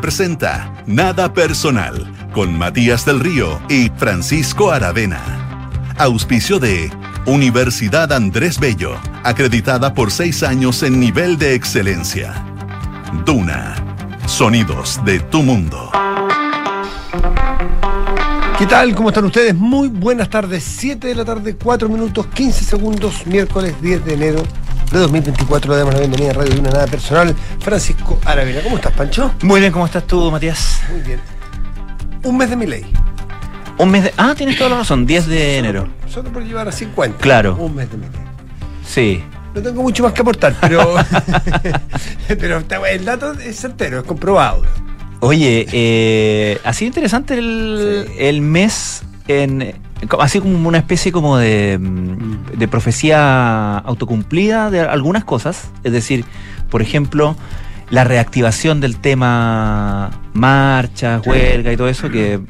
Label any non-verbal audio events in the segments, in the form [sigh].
Presenta Nada Personal con Matías del Río y Francisco Aravena. Auspicio de Universidad Andrés Bello, acreditada por seis años en nivel de excelencia. Duna, sonidos de tu mundo. ¿Qué tal? ¿Cómo están ustedes? Muy buenas tardes. 7 de la tarde, 4 minutos, 15 segundos, miércoles 10 de enero de 2024. Le damos la bienvenida a Radio Duna Nada Personal. Francisco Aravena. ¿Cómo estás, Pancho? Muy bien, ¿cómo estás tú, Matías? Muy bien. Un mes de mi ley. Un mes de. Ah, tienes toda la razón, 10 de enero. Solo por llevar a 50. Claro. Un mes de mi ley. Sí. No tengo mucho más que aportar, pero. [laughs] [laughs] pero el dato es certero, es comprobado. Oye, eh, ha sido interesante el, Sí. el mes en. Así como una especie como de, mm, de profecía autocumplida de algunas cosas. Es decir, por ejemplo, la reactivación del tema marchas, huelga y todo eso, que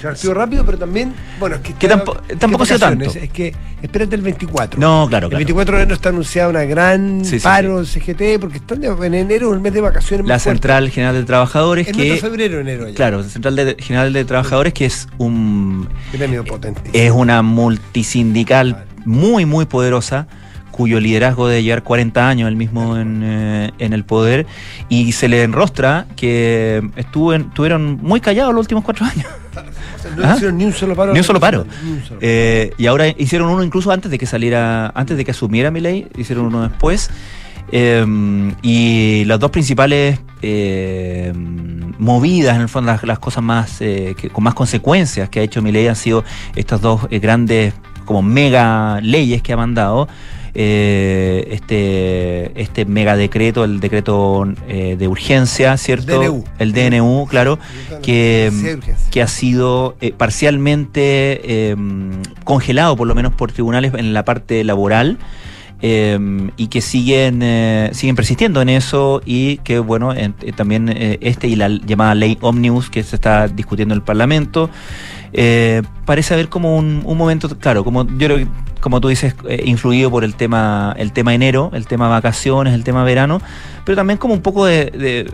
Se archivó rápido, pero también. Bueno, es que. Que tampo- es que tampoco ha sido tanto. Es que espérate el 24. No, claro, El claro. 24 de enero está anunciada una gran Sí, sí, paro en CGT, porque están de- en enero, el mes de vacaciones. La fuerte. Central General de Trabajadores, Es que. febrero, enero. Ya. Claro, Central de- General de Trabajadores, que es un Gremio potente. es una multisindical muy, muy poderosa, cuyo liderazgo debe llevar 40 años el mismo en, eh, en el poder, y se le enrostra que estuvo en- estuvieron muy callados los últimos cuatro años. [laughs] No ¿Ah? hicieron ni un solo paro. Ni un solo paro. Ni un solo. Eh, y ahora hicieron uno incluso antes de que saliera, antes de que asumiera mi ley, hicieron uno después. Eh, y las dos principales eh, movidas, en el fondo, las, las cosas más eh, que- con más consecuencias que ha hecho mi ley han sido estas dos eh, grandes, como mega leyes que ha mandado. Eh, este, este mega decreto, el decreto eh, de urgencia, ¿cierto? DNU. El DNU, claro, que, urgencia. que ha sido eh, parcialmente eh, congelado, por lo menos por tribunales en la parte laboral. eh, y que siguen eh, siguen persistiendo en eso y que bueno en- eh, también eh, este y la llamada ley omnibus que se está discutiendo en el parlamento eh, parece haber como un, un momento claro como yo creo que como tú dices eh, influido por el tema el tema enero el tema vacaciones el tema verano pero también como un poco de, eh,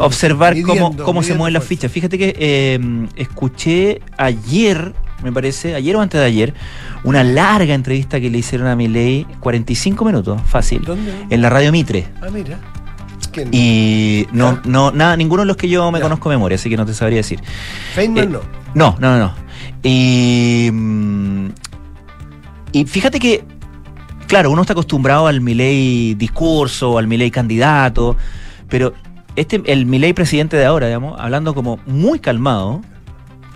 observar cómo, midiendo, cómo se mueven las fichas. Fíjate que eh, escuché ayer, me parece, ayer o antes de ayer, una larga entrevista que le hicieron a Milei, 45 minutos, fácil, ¿Dónde? en la radio Mitre. Ah, mira. Y no, no, nada, ninguno de los que yo me Ya. conozco de memoria, así que no te sabría decir. Feynman eh, no. No, no, no, no. Y, mm, y fíjate que, claro, uno está acostumbrado al Milei discurso, al Milei candidato, pero este, el Milei presidente de ahora, digamos, hablando como muy calmado,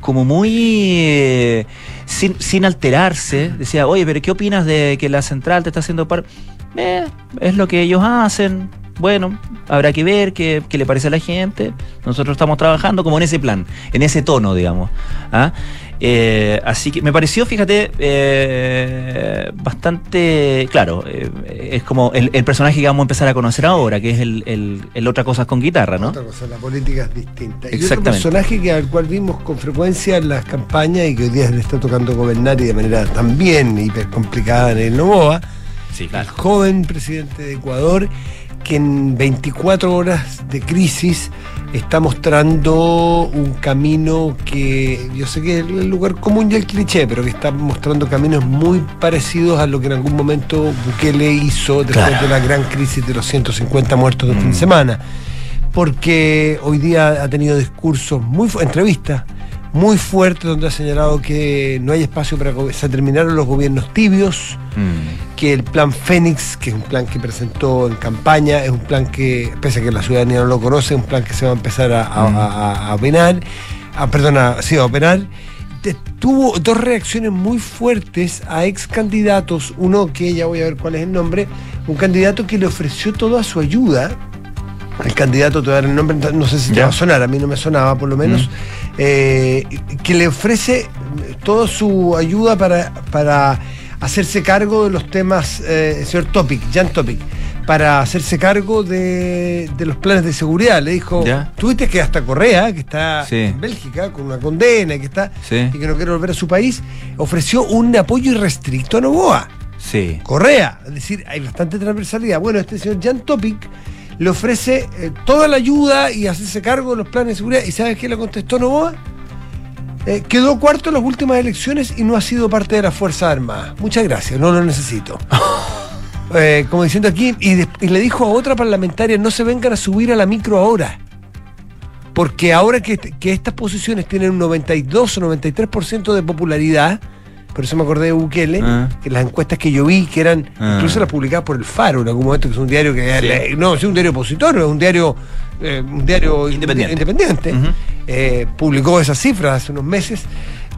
como muy eh, sin, sin alterarse, decía, oye, pero ¿qué opinas de que la central te está haciendo par? Eh, es lo que ellos hacen. Bueno, habrá que ver qué, qué le parece a la gente. Nosotros estamos trabajando como en ese plan, en ese tono, digamos. ¿ah? Eh, así que me pareció, fíjate, eh, bastante claro. eh, es como el, el personaje que vamos a empezar a conocer ahora, que es el, el, el otra cosa con guitarra, ¿no? Otra cosa, la política es distinta. Y otro personaje que, al cual vimos con frecuencia en las campañas y que hoy día le está tocando gobernar y de manera también hiper complicada en el Novoa, Sí, el joven presidente de Ecuador, que en 24 horas de crisis está mostrando un camino que yo sé que es el lugar común y el cliché, pero que está mostrando caminos muy parecidos a lo que en algún momento Bukele hizo después Claro. de la gran crisis de los 150 muertos de un fin de Mm. semana. Porque hoy día ha tenido discursos muy entrevistas muy fuertes donde ha señalado que no hay espacio para se terminaron los gobiernos tibios, Mm. que el plan Fénix, que es un plan que presentó en campaña, es un plan que, pese a que la ciudadanía no lo conoce, es un plan que se va a empezar a, a, Mm. a- a operar, a, sí, a operar. Tuvo dos reacciones muy fuertes a ex candidatos, uno que ya voy a ver cuál es el nombre, un candidato que le ofreció toda su ayuda, el candidato, te voy a dar el nombre, no sé si te va a sonar, a mí no me sonaba por lo menos, eh, que le ofrece toda su ayuda para, para hacerse cargo de los temas, eh, el señor Topic, Jan Topic, para hacerse cargo de, de los planes de seguridad. Le dijo, Ya. tuviste que hasta Correa, que está Sí. en Bélgica con una condena y que está Sí. y que no quiere volver a su país, ofreció un apoyo irrestricto a Novoa. Sí. Correa. Es decir, hay bastante transversalidad. Bueno, este señor Jan Topic le ofrece eh, toda la ayuda y hacerse cargo de los planes de seguridad. ¿Y sabes qué le contestó Novoa? Eh, quedó cuarto en las últimas elecciones y no ha sido parte de las Fuerzas Armadas. Muchas gracias, no lo necesito. [laughs] Eh, como diciendo aquí, y, de- y le dijo a otra parlamentaria, no se vengan a subir a la micro ahora. Porque ahora que, que estas posiciones tienen un 92 o 93% de popularidad, por eso me acordé de Bukele, Ah. que las encuestas que yo vi, que eran, Ah. incluso las publicadas por el Faro en algún momento, que es un diario que Sí. no, es un diario opositor, es un diario, eh, un diario Independiente. independiente. Eh, publicó esas cifras hace unos meses.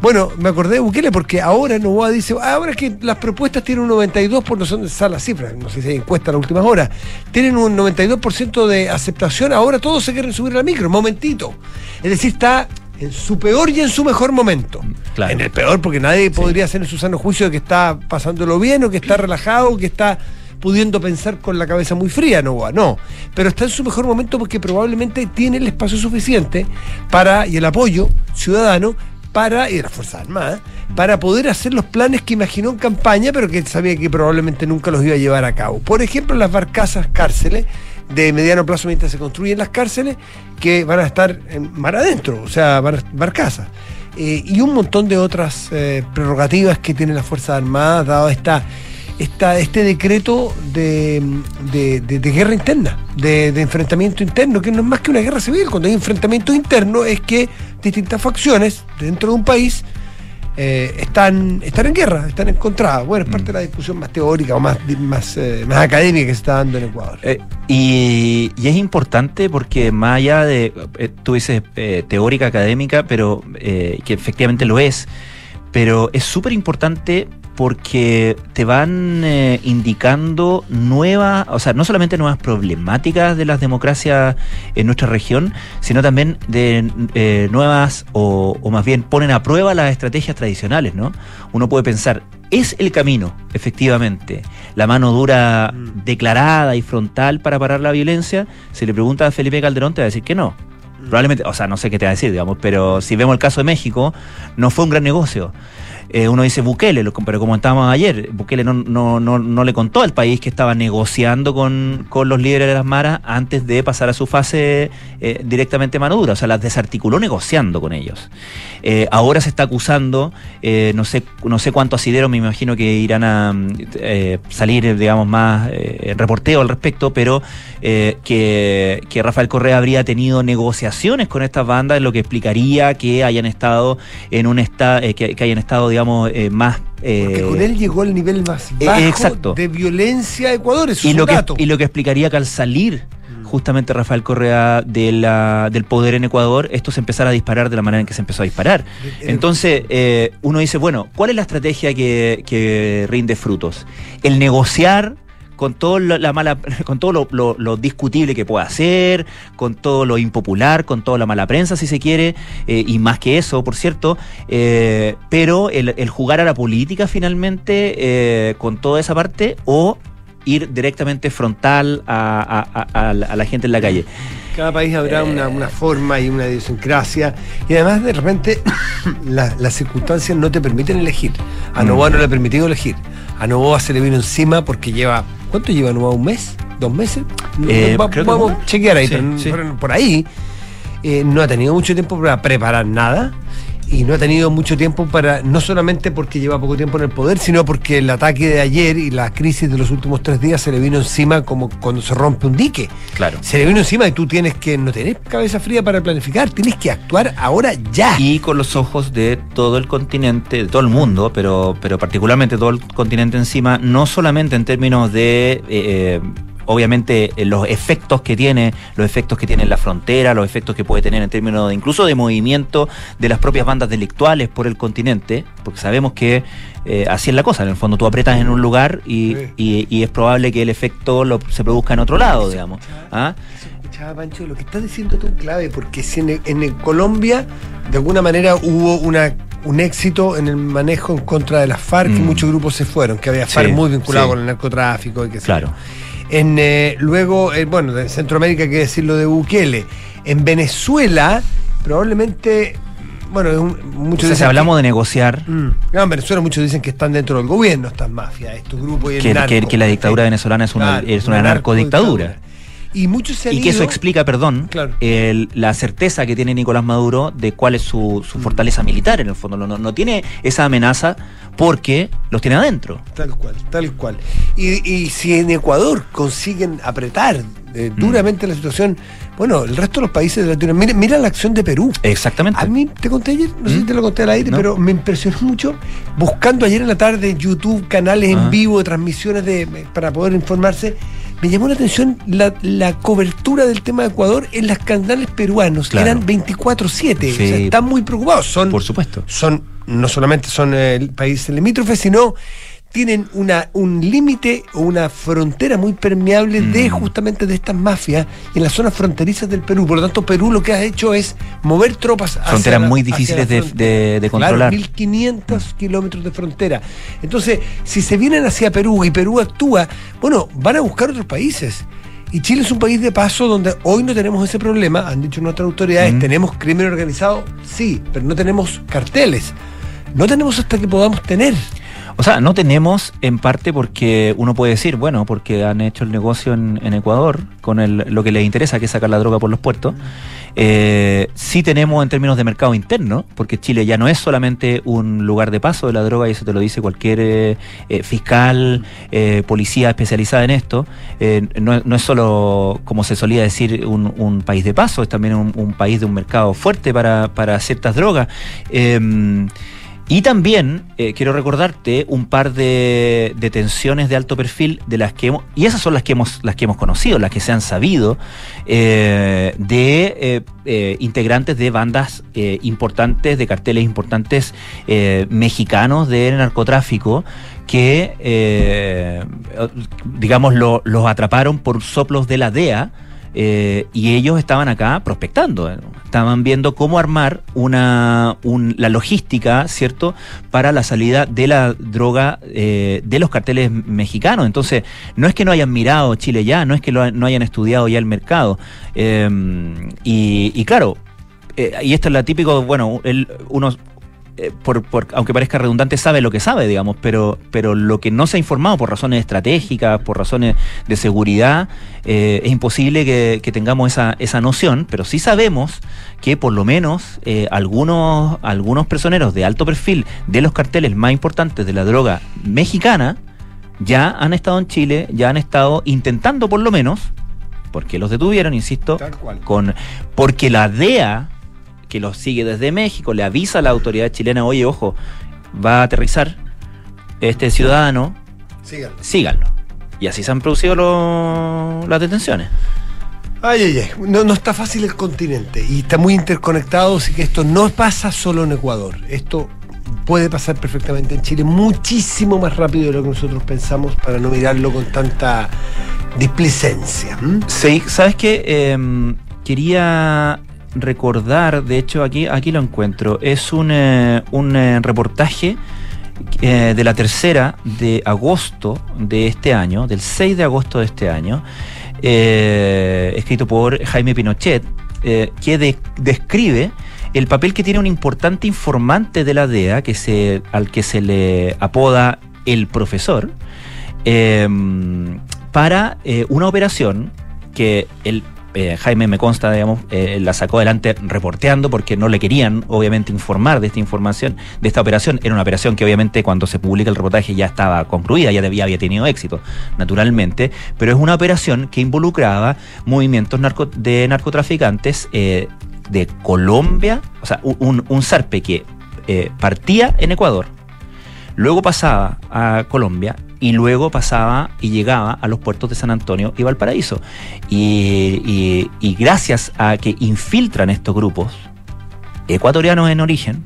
Bueno, me acordé de Bukele porque ahora Novoa dice, "Ah, ahora que las propuestas tienen un 92 por no dónde están las cifras, no sé si hay encuesta en las últimas horas, tienen un 92% de aceptación, ahora todos se quieren subir a la micro, momentito. Es decir, está en su peor y en su mejor momento. Claro. En el peor, porque nadie podría hacer en su sano juicio de que está pasándolo bien o que está relajado, que está pudiendo pensar con la cabeza muy fría, no, no. Pero está en su mejor momento porque probablemente tiene el espacio suficiente para, y el apoyo ciudadano, para, y de las Fuerzas Armadas, para poder hacer los planes que imaginó en campaña, pero que sabía que probablemente nunca los iba a llevar a cabo. Por ejemplo, las barcazas cárceles, de mediano plazo mientras se construyen las cárceles, que van a estar en mar adentro, o sea, bar- barcazas. Eh, y un montón de otras eh, prerrogativas que tienen las Fuerzas Armadas, dado esta, esta, este decreto de, de- de- guerra interna, de, de enfrentamiento interno, que no es más que una guerra civil. Cuando hay enfrentamiento interno es que distintas facciones dentro de un país eh, están, están en guerra, están encontradas. Bueno, es parte de la discusión más teórica o más, más, eh, más académica que se está dando en Ecuador. Eh, y, y es importante porque más allá de, tú dices teórica, académica, pero que efectivamente lo es, pero es súper importante porque te van eh, indicando nuevas, o sea, no solamente nuevas problemáticas de las democracias en nuestra región, sino también de eh, nuevas, o, o más bien ponen a prueba las estrategias tradicionales, ¿no? Uno puede pensar, ¿es el camino, efectivamente, la mano dura Mm. declarada y frontal para parar la violencia? Si le preguntas a Felipe Calderón, te va a decir que no. Probablemente, o sea, no sé qué te va a decir, digamos, pero si vemos el caso de México, no fue un gran negocio. Eh, uno dice Bukele, pero como estábamos ayer, Bukele no, no, no, no le contó al país que estaba negociando con, con los líderes de las maras antes de pasar a su fase eh, directamente mano dura, o sea, las desarticuló negociando con ellos. Eh, ahora se está acusando, no sé no sé cuántos asideros, me imagino que irán a mm, salir, digamos, más reporteo al respecto, pero que, que Rafael Correa habría tenido negociaciones con estas bandas, lo que explicaría que hayan estado en un estado, que, que hayan estado, digamos, eh, más Porque eh, con él llegó al nivel más eh, bajo exacto. de violencia de Ecuador. Eso y es lo un que dato. y lo que explicaría que al salir Mm. justamente Rafael Correa de la- del poder en Ecuador, esto se empezara a disparar de la manera en que se empezó a disparar. Entonces, eh, uno dice, bueno, ¿cuál es la estrategia que, que rinde frutos? El negociar con todo lo, la mala, [laughs] con todo lo, discutible que pueda hacer, con todo lo impopular, con toda la mala prensa, si se quiere, eh, y más que eso, por cierto, eh, pero el, jugar a la política finalmente eh, con toda esa parte o ir directamente frontal a, la- gente en la calle. Cada país habrá una, forma y una idiosincrasia. Y además, de repente, [coughs] la- las circunstancias no te permiten elegir. A Novoa no le ha permitido elegir. A Novoa se le vino encima porque lleva. ¿Cuánto lleva Novoa? ¿Un mes? ¿Dos meses? Eh, Va- vamos a chequear ahí, Sí, sí. por ahí. eh, no ha tenido mucho tiempo para preparar nada. Y no ha tenido mucho tiempo para, no solamente porque lleva poco tiempo en el poder, sino porque el ataque de ayer y la crisis de los últimos tres días se le vino encima como cuando se rompe un dique Claro. se le vino encima y tú tienes que, no tenés cabeza fría para planificar, tienes que actuar ahora ya. y con los ojos de todo el continente, de todo el mundo, pero, pero particularmente todo el continente encima, no solamente en términos de, eh, eh, obviamente, eh, los efectos que tiene, los efectos que tiene en la frontera, los efectos que puede tener en términos de incluso de movimiento de las propias bandas delictuales por el continente, porque sabemos que eh, así es la cosa, en el fondo tú apretas en un lugar y, Sí. y- y es probable que el efecto lo- se produzca en otro lado, digamos. ¿Ah? Escuchaba, Pancho, lo que estás diciendo tú es clave, porque si en, en Colombia de alguna manera hubo una un éxito en el manejo en contra de las FARC y Mm. muchos grupos se fueron, que había Sí, FARC muy vinculado sí. con el narcotráfico y que Claro. En, eh, luego, eh, bueno, de Centroamérica hay que decirlo de Bukele. En Venezuela, probablemente, bueno, es un- muchos si hablamos de negociar, Mm. No, en Venezuela muchos dicen que están dentro del gobierno estas mafias, estos grupos y el que, narco. que- que la dictadura venezolana es una, Claro, es una, narcodictadura. Y muchos se han Y que eso explica, perdón, Claro. el- la certeza que tiene Nicolás Maduro de cuál es su, Mm. su fortaleza militar en el fondo. No, tiene esa amenaza porque los tiene adentro. Tal cual, tal cual. Y, y si en Ecuador consiguen apretar eh, Mm. duramente la situación, bueno, el resto de los países de Latinoamérica, mira, mira la acción de Perú. Exactamente. A mí, te conté ayer, no sé si ¿Mm? te lo conté al aire, No. pero me impresionó mucho buscando ayer en la tarde YouTube canales en Ah. vivo, transmisiones de, para poder informarse. Me llamó la atención la, la cobertura del tema de Ecuador en los canales peruanos, Claro. que eran 24-7. O sea, están muy preocupados. Son, Por supuesto. son no solamente son el país limítrofe, sino tienen una, un límite o una frontera muy permeable de Mm. justamente de estas mafias en las zonas fronterizas del Perú. Por lo tanto, Perú lo que ha hecho es mover tropas hacia Fronteras muy difíciles de, de Claro, controlar. 1500 kilómetros de frontera. Entonces, si se vienen hacia Perú y Perú actúa, bueno, van a buscar otros países. Y Chile es un país de paso donde hoy no tenemos ese problema, han dicho nuestras autoridades, Mm. tenemos crimen organizado, sí, pero no tenemos carteles. No tenemos hasta que podamos tener. O sea, no tenemos en parte porque uno puede decir, bueno, porque han hecho el negocio en, Ecuador con el, lo que les interesa, que es sacar la droga por los puertos. Eh, sí tenemos en términos de mercado interno, porque Chile ya no es solamente un lugar de paso de la droga, y eso te lo dice cualquier eh, eh, fiscal, eh, policía especializada en esto. Eh, no, es solo, como se solía decir, un, país de paso, es también un, un país de un mercado fuerte para, para ciertas drogas. Y también eh, quiero recordarte un par de detenciones de alto perfil de las que hemos, y esas son las que hemos, las que hemos conocido, las que se han sabido, eh, de eh, eh, integrantes de bandas importantes, de carteles importantes mexicanos de narcotráfico que, digamos, lo- los atraparon por soplos de la DEA. Eh, y ellos estaban acá prospectando, eh, estaban viendo cómo armar una, un- la logística, ¿cierto?, para la salida de la droga eh, de los carteles mexicanos. Entonces, no es que no hayan mirado Chile ya, no es que no hayan estudiado ya el mercado. Y, y claro, eh, y esto es la típico, bueno, el, uno eh, por, por- aunque parezca redundante, sabe lo que sabe, digamos, pero, pero lo que no se ha informado por razones estratégicas, por razones de seguridad, eh, es imposible que, que tengamos esa, esa noción, pero sí sabemos que por lo menos eh, algunos, algunos personeros de alto perfil de los carteles más importantes de la droga mexicana ya han estado en Chile, ya han estado intentando por lo menos, porque los detuvieron, insisto, Tal cual. con porque la DEA que los sigue desde México le avisa a la autoridad chilena, oye, ojo, va a aterrizar este ciudadano, Síganlo. síganlo. Y así se han producido lo- las detenciones. Ay, ay, ay. No, no está fácil el continente y está muy interconectado, así que esto no pasa solo en Ecuador. Esto puede pasar perfectamente en Chile muchísimo más rápido de lo que nosotros pensamos para no mirarlo con tanta displicencia. Sí, ¿sabes qué? Em, quería recordar, de hecho aquí, aquí lo encuentro, es un, eh, un eh, reportaje eh, de la tercera de agosto de este año, del 6 de agosto de este año, escrito por Jaime Pinochet, que de- describe el papel que tiene un importante informante de la DEA, que se, al que se le apoda el profesor, para una operación que el eh, Jaime me consta, digamos, eh, la sacó adelante reporteando porque no le querían, obviamente, informar de esta información, de esta operación. Era una operación que, obviamente, cuando se publica el reportaje ya estaba concluida, ya debía, había tenido éxito, naturalmente, pero es una operación que involucraba movimientos de narcotraficantes eh, de Colombia, o sea, un, un, zarpe que partía en Ecuador, luego pasaba a Colombia y luego pasaba y llegaba a los puertos de San Antonio y Valparaíso. Y, y- y gracias a que infiltran estos grupos ecuatorianos en origen,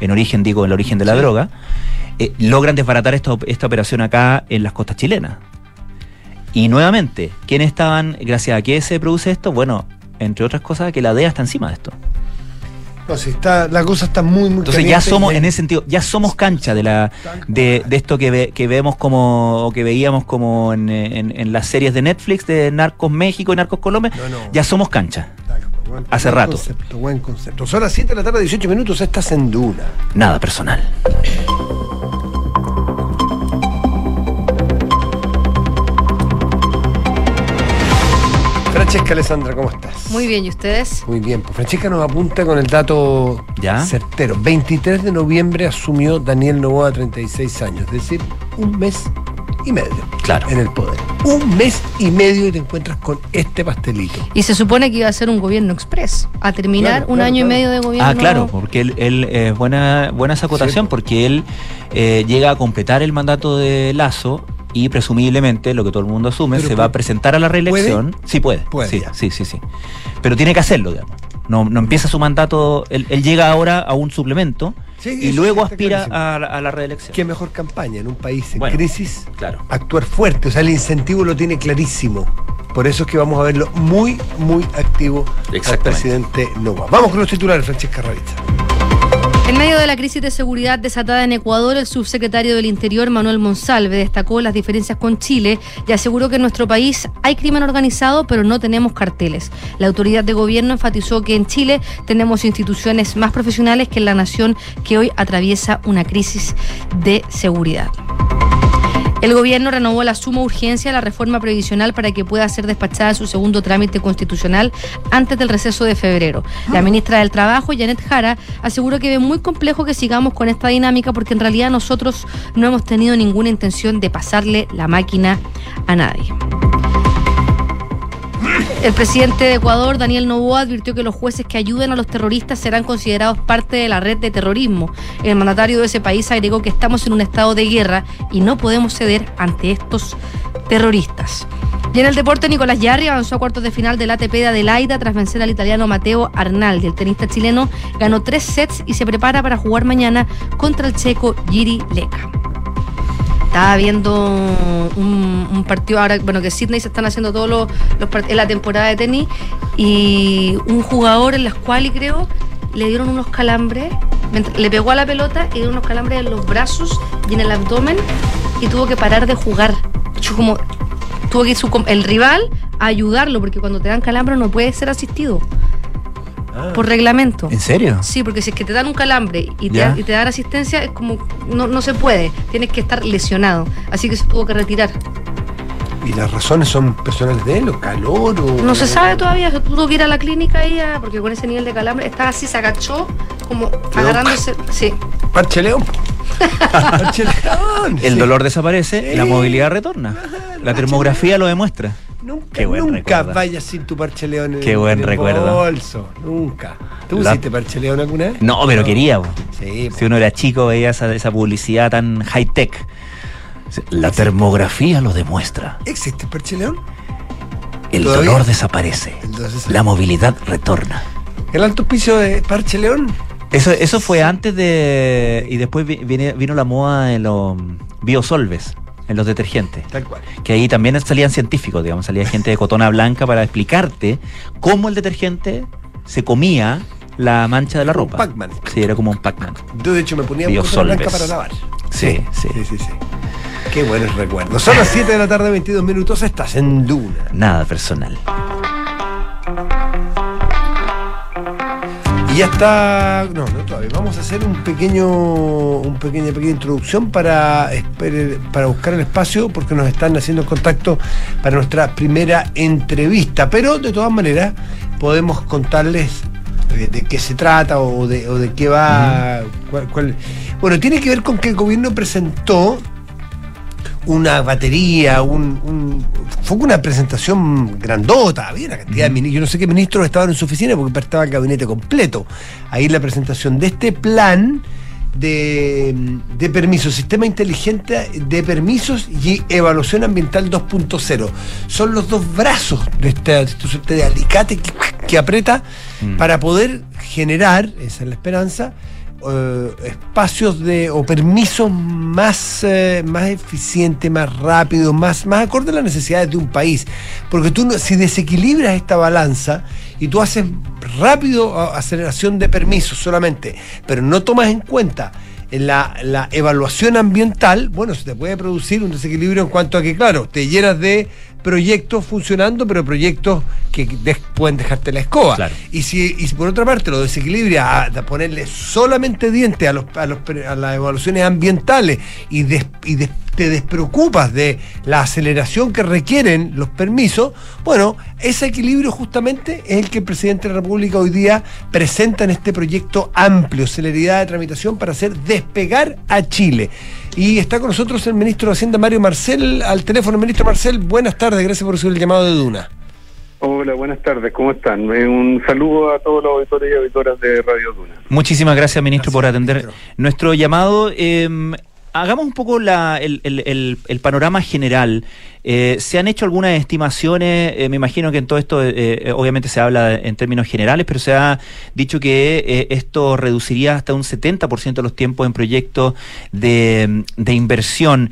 en origen digo, el origen de la Sí. droga, eh, logran desbaratar esta, esta operación acá en las costas chilenas. Y nuevamente, ¿quiénes estaban, gracias a qué se produce esto? Bueno, entre otras cosas, que la DEA está encima de esto. No, sí, está, la cosa está muy, muy Entonces ya somos, en ese sentido, ya somos cancha de la de, de esto que, ve- que vemos como, o que veíamos como en, en- en las series de Netflix de Narcos México y Narcos Colombia, No, no. ya somos cancha. Buen- hace buen rato. Concepto, buen concepto. Son las 7 de la tarde, 18 minutos, estás en Duna. Nada personal. Francesca Alessandra, ¿cómo estás? Muy bien, ¿y ustedes? Muy bien, pues Francesca nos apunta con el dato ¿Ya? certero. 23 de noviembre asumió Daniel Novoa 36 años, es decir, un mes y medio Claro. en el poder. Un mes y medio y te encuentras con este pastelito. Y se supone que iba a ser un gobierno express, a terminar Claro, un claro, año y medio de gobierno. Ah, claro, porque él, él es buena, buena esa acotación, Sí. porque él eh, llega a completar el mandato de Lazo y presumiblemente, lo que todo el mundo asume, Pero se va a presentar a la reelección. Sí puede, Puede, sí, sí, sí, sí. Pero tiene que hacerlo, digamos. No, no empieza su mandato, él, él llega ahora a un suplemento Sí, y luego aspira a, la- a la reelección. Qué mejor campaña en un país en Bueno, crisis. Claro. Actuar fuerte, o sea, el incentivo lo tiene clarísimo. Por eso es que vamos a verlo muy, muy activo al presidente Novoa. Vamos con los titulares, Francesca Ravizza. En medio de la crisis de seguridad desatada en Ecuador, el subsecretario del Interior, Manuel Monsalve, destacó las diferencias con Chile y aseguró que en nuestro país hay crimen organizado, pero no tenemos carteles. La autoridad de gobierno enfatizó que en Chile tenemos instituciones más profesionales que en la nación que hoy atraviesa una crisis de seguridad. El gobierno renovó la suma urgencia a la reforma previsional para que pueda ser despachada su segundo trámite constitucional antes del receso de febrero. La ministra del Trabajo, Janet Jara, aseguró que ve muy complejo que sigamos con esta dinámica porque en realidad nosotros no hemos tenido ninguna intención de pasarle la máquina a nadie. El presidente de Ecuador, Daniel Noboa, advirtió que los jueces que ayuden a los terroristas serán considerados parte de la red de terrorismo. El mandatario de ese país agregó que estamos en un estado de guerra y no podemos ceder ante estos terroristas. Y en el deporte, Nicolás Yarri avanzó a cuartos de final del ATP de Adelaida tras vencer al italiano Mateo Arnaldi. El tenista chileno ganó tres sets y se prepara para jugar mañana contra el checo Giri Leka. Estaba viendo un, partido ahora, bueno, que Sydney se están haciendo todos los, los part- en la temporada de tenis y un jugador en la y creo le dieron unos calambres, le pegó a la pelota y dieron unos calambres en los brazos y en el abdomen y tuvo que parar de jugar. Yo como tuvo que ir su el rival a ayudarlo porque cuando te dan calambre no puedes ser asistido por reglamento. ¿En serio? Sí, porque si es que te dan un calambre y te, y te dan asistencia, es como no, no se puede, tienes que estar lesionado. Así que se tuvo que retirar. ¿Y las razones son personales de él o calor o.? No se sabe todavía, se tuvo que ir a la clínica ella, porque con ese nivel de calambre estaba así, se agachó, como agarrándose. Sí, Parche León. Parche León. El sí. dolor desaparece, Sí. la movilidad retorna. La termografía lo demuestra. Nunca, nunca recuerdo. vayas sin tu parche león en, Qué buen en el recuerdo. bolso. Nunca. ¿Tú La- pusiste parche león alguna vez? No, pero quería. po. Sí, Si uno era chico, veía esa, esa publicidad tan high-tech. La termografía lo demuestra. ¿Existe el parche león? El ¿Todavía? dolor desaparece. Entonces, La movilidad retorna. ¿El alto piso de parche león? Eso, eso fue antes de. Y después vi- viene- vino la moda en los biosolves, en los detergentes. Tal cual. Que ahí también salían científicos, digamos, salía gente de cotona blanca para explicarte cómo el detergente se comía la mancha de la ropa. Pac-Man. Sí, era como un Pac-Man. Yo de hecho me ponía Biosolves. blanca para lavar. Sí, sí. Sí, sí, sí. Qué buenos recuerdos. Son las 7 de la tarde, 22 minutos. Estás en Duna. Nada personal. Y ya está. No, no todavía. Vamos a hacer un pequeño. Un pequeña, pequeña introducción para, para buscar el espacio porque nos están haciendo contacto para nuestra primera entrevista. Pero de todas maneras, podemos contarles de, de qué se trata o de, o de qué va. cuál- cuál- Bueno, tiene que ver con que el gobierno presentó una batería, un, un- fue una presentación grandota, había una cantidad de ministros, yo no sé qué ministros estaban en su oficina porque estaba el gabinete completo. Ahí la presentación de este plan de, de permisos, sistema inteligente de permisos y evaluación ambiental 2.0. Son los dos brazos de suerte de alicate que, que aprieta Mm. para poder generar, esa es la esperanza, eh, espacios de o permisos más, eh, más eficientes, más rápidos, más, más acorde a las necesidades de un país. Porque tú si desequilibras esta balanza y tú haces rápido aceleración de permisos solamente, pero no tomas en cuenta la, la evaluación ambiental, bueno, se te puede producir un desequilibrio en cuanto a que, claro, te llenas de proyectos funcionando, pero proyectos que pueden dejarte la escoba. Claro. Y si, y si por otra parte lo desequilibra a, a ponerle solamente dientes a, los, a, los a las evaluaciones ambientales y, des- y des- te despreocupas de la aceleración que requieren los permisos, bueno, ese equilibrio justamente es el que el presidente de la República hoy día presenta en este proyecto amplio, celeridad de tramitación para hacer despegar a Chile. Y está con nosotros el ministro de Hacienda, Mario Marcel, al teléfono. Ministro Marcel, buenas tardes, gracias por recibir el llamado de Duna. Hola, buenas tardes, ¿cómo están? Eh, un saludo a todos los auditores y auditoras de Radio Duna. Muchísimas gracias, ministro, por atender nuestro llamado. Eh, hagamos un poco la, el, panorama general. Eh, ¿Se han hecho algunas estimaciones? Eh, me imagino que en todo esto, eh, eh obviamente se habla en términos generales, pero se ha dicho que esto reduciría hasta un 70% los tiempos en proyectos de, de inversión.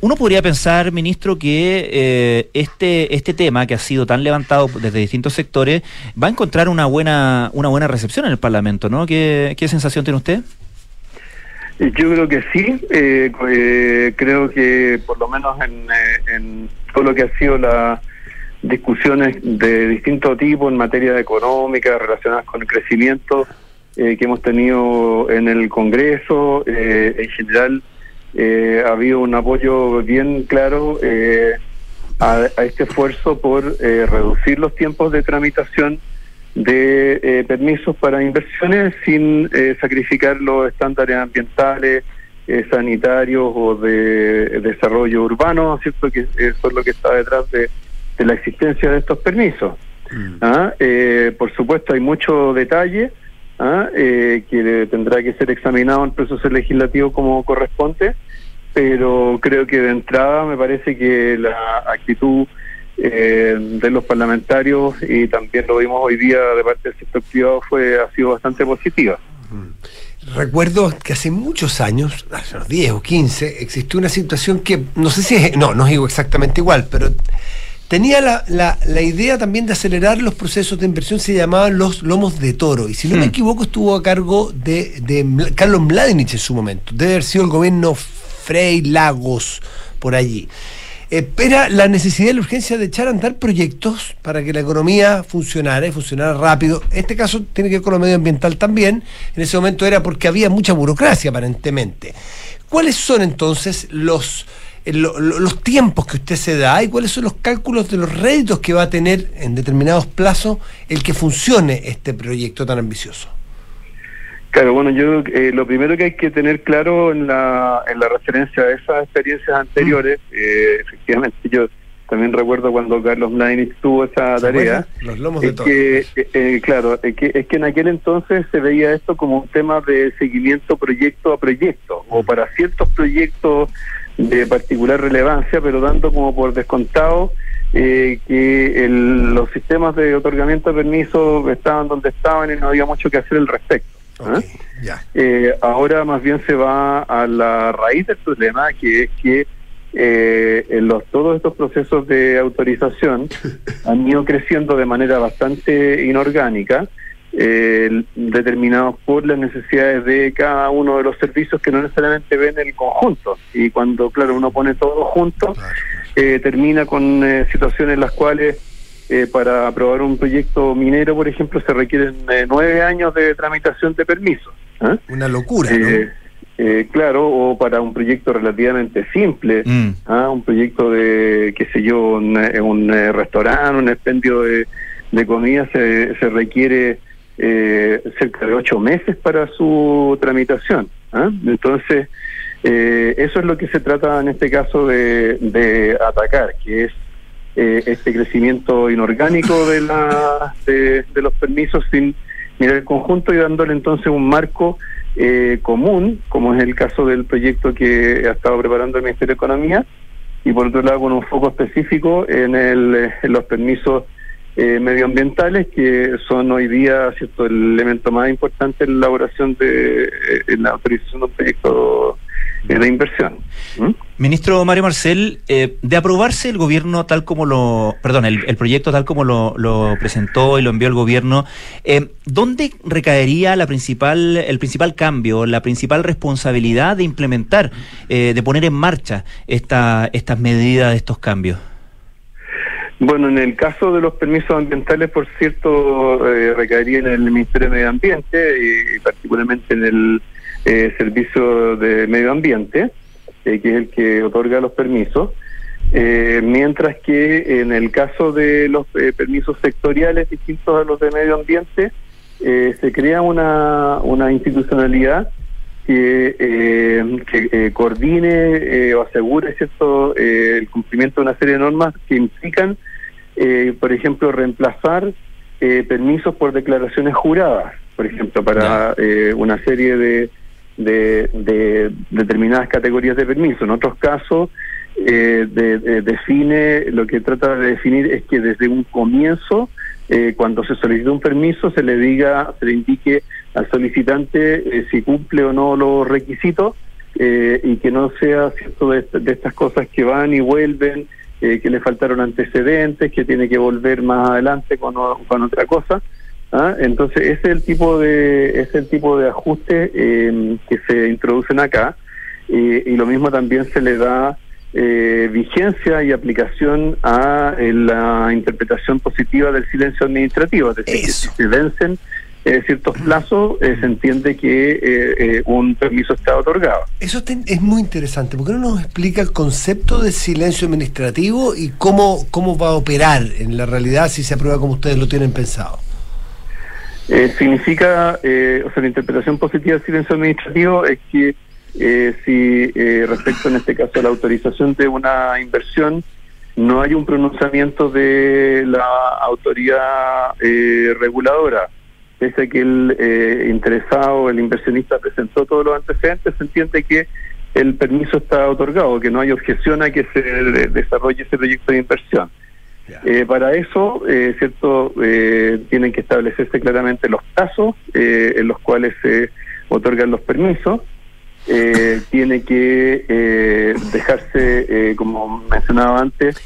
uno podría pensar, ministro, que este, este tema que ha sido tan levantado desde distintos sectores va a encontrar una buena, una buena recepción en el Parlamento, ¿no? ¿Qué, qué sensación tiene usted? Yo creo que sí, eh, eh, creo que por lo menos en, eh, en, todo lo que ha sido las discusiones de distinto tipo en materia económica relacionadas con el crecimiento eh, que hemos tenido en el Congreso, en general ha habido un apoyo bien claro a, a, este esfuerzo por reducir los tiempos de tramitación de eh, permisos para inversiones sin eh, sacrificar los estándares ambientales, eh, sanitarios o de, desarrollo urbano, ¿cierto? Que eso es lo que está detrás de, de la existencia de estos permisos. Mm. ¿Ah? por supuesto, hay mucho detalle ¿ah? que tendrá que ser examinado en el proceso legislativo como corresponde, pero creo que de entrada me parece que la actitud eh, de los parlamentarios y también lo vimos hoy día de parte del sector privado fue ha sido bastante positiva. Recuerdo que hace muchos años, hace unos 10 o 15, existió una situación que no sé si es, no, no digo exactamente igual, pero tenía la, la, la, idea también de acelerar los procesos de inversión, se llamaban los lomos de toro, y si no me hmm. equivoco estuvo a cargo de, de Carlos Mladenich en su momento, debe haber sido el gobierno Frey Lagos por allí espera la necesidad y la urgencia de echar a andar proyectos para que la economía funcionara y funcionara rápido. Este caso tiene que ver con lo medioambiental también. En ese momento era porque había mucha burocracia aparentemente. ¿Cuáles son entonces los, eh, los tiempos que usted se da y cuáles son los cálculos de los réditos que va a tener en determinados plazos el que funcione este proyecto tan ambicioso? Claro, bueno, yo eh, lo primero que hay que tener claro en la, en la referencia a esas experiencias anteriores, mm. eh, efectivamente yo también recuerdo cuando Carlos Mladenich tuvo esa tarea, los lomos de es que, eh, eh, claro, es que, es que en aquel entonces se veía esto como un tema de seguimiento proyecto a proyecto, o para ciertos proyectos de particular relevancia, pero dando como por descontado eh, que el, los sistemas de otorgamiento de permisos estaban donde estaban y no había mucho que hacer al respecto. ¿Ah? Eh, ahora más bien se va a la raíz del problema, que es que eh, en los, todos estos procesos de autorización [laughs] han ido creciendo de manera bastante inorgánica, eh, determinados por las necesidades de cada uno de los servicios que no necesariamente ven el conjunto. Y cuando, claro, uno pone todo junto, eh, termina con eh, situaciones en las cuales eh, para aprobar un proyecto minero, por ejemplo, se requieren eh, nueve años de tramitación de permisos. ¿eh? Una locura, ¿no? claro, o para un proyecto relativamente simple, mm. ¿ah? un proyecto de, qué sé yo, un, un restaurante, un expendio de, de comida, se, se requiere cerca de ocho meses para su tramitación. ¿ah? Entonces, eso es lo que se trata en este caso de, de atacar, que es eh, este crecimiento inorgánico de, la, de, los permisos sin mirar el conjunto y dándole entonces un marco eh, común, como es el caso del proyecto que ha estado preparando el Ministerio de Economía, y por otro lado con un foco específico en, el, los permisos eh, medioambientales, que son hoy día cierto el elemento más importante en la elaboración de en la autorización de un proyecto de inversión. ¿Mm? Ministro Mario Marcel, eh, de aprobarse el gobierno tal como lo, perdón, el, proyecto tal como lo, lo, presentó y lo envió el gobierno, eh, ¿dónde recaería la principal, el principal cambio, la principal responsabilidad de implementar, eh, de poner en marcha esta, estas medidas, estos cambios? Bueno, en el caso de los permisos ambientales, por cierto, eh, recaería en el Ministerio de Medio Ambiente y particularmente en el eh, Servicio de Medio Ambiente. que es el que otorga los permisos. mientras que en el caso de los permisos sectoriales distintos a los de medio ambiente, se crea una, una institucionalidad que, eh, que eh, coordine eh, o asegure cierto el cumplimiento de una serie de normas que implican, por ejemplo, reemplazar permisos por declaraciones juradas, por ejemplo, para una serie de, de, determinadas categorías de permisos. En otros casos, define, lo que trata de definir es que desde un comienzo, cuando se solicita un permiso, se le diga, se le indique al solicitante eh, si cumple o no los requisitos eh, y que no sea cierto de, estas cosas que van y vuelven, eh, que le faltaron antecedentes, que tiene que volver más adelante con, con otra cosa. ¿Ah? Entonces ese es el tipo de es el tipo de ajuste em, que se introducen acá y lo mismo también se le da vigencia y aplicación a la interpretación positiva del silencio administrativo, es decir, que si se vencen eh, ciertos plazos, eh, se entiende que eh, un permiso está otorgado. Eso es muy interesante. ¿Por qué no nos explica el concepto de silencio administrativo y cómo, cómo va a operar en la realidad si se aprueba como ustedes lo tienen pensado? Significa, o sea, la interpretación positiva del silencio administrativo es que si respecto en este caso a la autorización de una inversión, no hay un pronunciamiento de la autoridad reguladora pese a que el eh, interesado, el inversionista presentó todos los antecedentes, se entiende que el permiso está otorgado, que no hay objeción a que se desarrolle ese proyecto de inversión. Eh, para eso, eh, cierto, tienen que establecerse claramente los plazos en los cuales se otorgan los permisos. [laughs] tiene que dejarse, como mencionaba antes,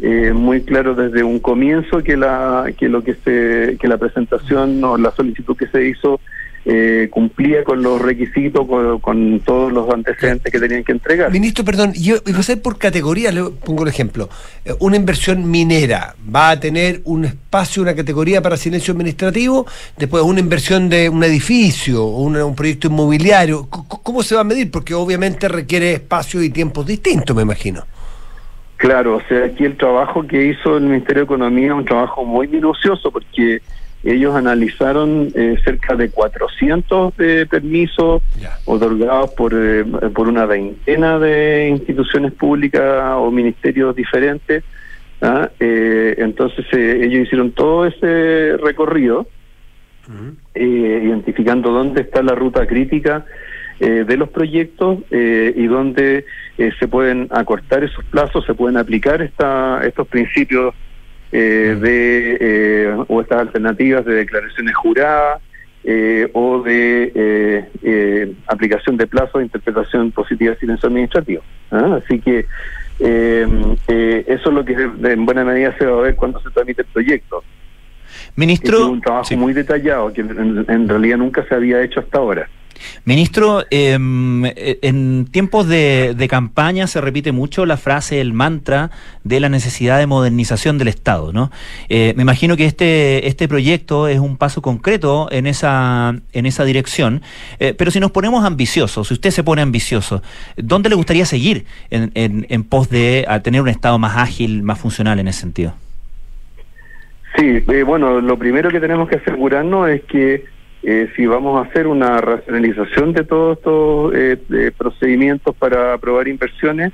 eh, muy claro desde un comienzo que la que lo que se que la presentación o la solicitud que se hizo eh, cumplía con los requisitos, con, todos los antecedentes que tenían que entregar. Ministro, perdón, yo iba a ser por categoría, le pongo el ejemplo. Eh, una inversión minera va a tener un espacio, una categoría para silencio administrativo, después una inversión de un edificio o un proyecto inmobiliario. ¿Cómo se va a medir? Porque obviamente requiere espacios y tiempos distintos, me imagino. Claro, o sea, aquí el trabajo que hizo el Ministerio de Economía es un trabajo muy minucioso porque ellos analizaron eh, cerca de 400 eh, permisos otorgados por, eh, por una veintena de instituciones públicas o ministerios diferentes. ¿ah? entonces ellos hicieron todo ese recorrido, identificando dónde está la ruta crítica eh, de los proyectos eh, y donde eh, se pueden acortar esos plazos, se pueden aplicar esta, estos principios de o estas alternativas de declaraciones juradas o de aplicación de plazos de interpretación positiva de silencio administrativo. ¿ah? Así que eso es lo que en buena medida se va a ver cuando se tramite el proyecto. Ministro. Es un trabajo muy detallado que en realidad nunca se había hecho hasta ahora. Ministro, em, e, en tiempos de, campaña se repite mucho la frase, el mantra de la necesidad de modernización del Estado, ¿no? Eh, me imagino que este, este proyecto es un paso concreto en esa, en esa dirección, eh, pero si nos ponemos ambiciosos, si usted se pone ambicioso, ¿dónde le gustaría seguir en, en, pos de tener un Estado más ágil, más funcional en ese sentido? Sí, eh, bueno, lo primero que tenemos que asegurarnos es que eh, si vamos a hacer una racionalización de todos estos eh, procedimientos para aprobar inversiones,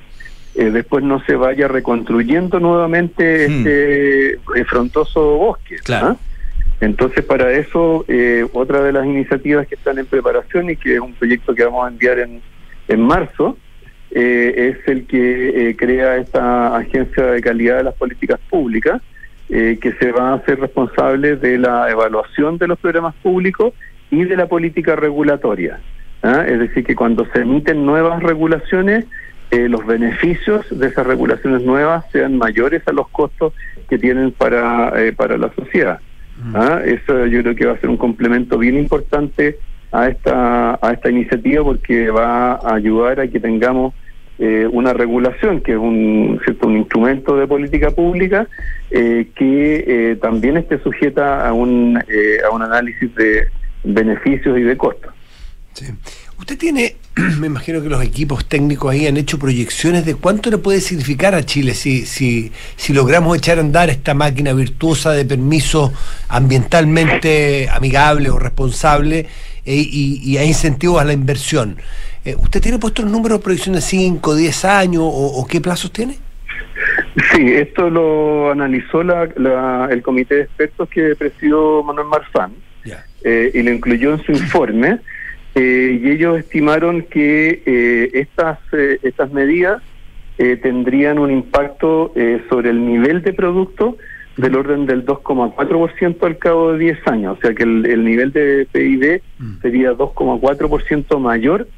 eh, después no se vaya reconstruyendo nuevamente hmm. este frontoso bosque. Claro. Entonces, para eso, otra de las iniciativas que están en preparación y que es un proyecto que vamos a enviar en, en marzo, es el que crea esta Agencia de Calidad de las Políticas Públicas, eh, que se va a hacer responsable de la evaluación de los programas públicos y de la política regulatoria. ¿ah? Es decir, que cuando se emiten nuevas regulaciones, eh, los beneficios de esas regulaciones nuevas sean mayores a los costos que tienen para, eh, para la sociedad. ¿ah? Eso yo creo que va a ser un complemento bien importante a esta, a esta iniciativa porque va a ayudar a que tengamos eh, una regulación, que es un, ¿cierto? un instrumento de política pública, eh, que eh, también esté sujeta a un, a un análisis de beneficios y de costos. Usted tiene [clears throat] me imagino que los equipos técnicos ahí han hecho proyecciones de cuánto le puede significar a Chile si, si, si logramos echar a andar esta máquina virtuosa de permisos ambientalmente amigables o responsables eh, y, y hay incentivos a la inversión. Eh, ¿Usted tiene puesto el número de proyección de 5, 10 años o, qué plazos tiene? Sí, esto lo analizó la, el comité de expertos que presidió Manuel Marzán eh, y lo incluyó en su informe. Eh, y ellos estimaron que eh, estas, estas medidas tendrían un impacto sobre el nivel de producto del orden del 2,4% al cabo de 10 años, o sea que el, el nivel de PIB mm. sería 2,4% mayor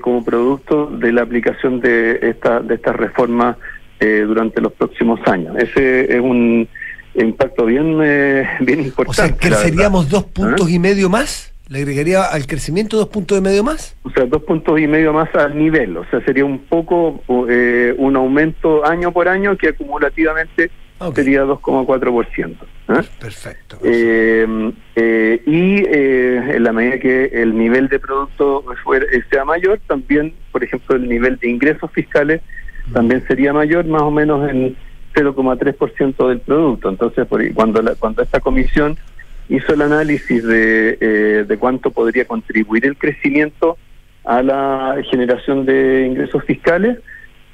como producto de la aplicación de esta de estas reformas durante los próximos años. Ese es un impacto bien, bien importante. O sea, creceríamos dos puntos ¿Ah? y medio más. ¿Le agregaría al crecimiento dos puntos y medio más? O sea, dos puntos y medio más al nivel. O sea, sería un poco eh, un aumento año por año que acumulativamente sería 2,4%. ¿eh? Perfecto. Eh, eh, y en la medida que el nivel de producto sea mayor, también, por ejemplo, el nivel de ingresos fiscales mm. también sería mayor, más o menos en 0,3% del producto. Entonces, por, cuando, la, cuando esta comisión hizo el análisis de, eh, de cuánto podría contribuir el crecimiento a la generación de ingresos fiscales,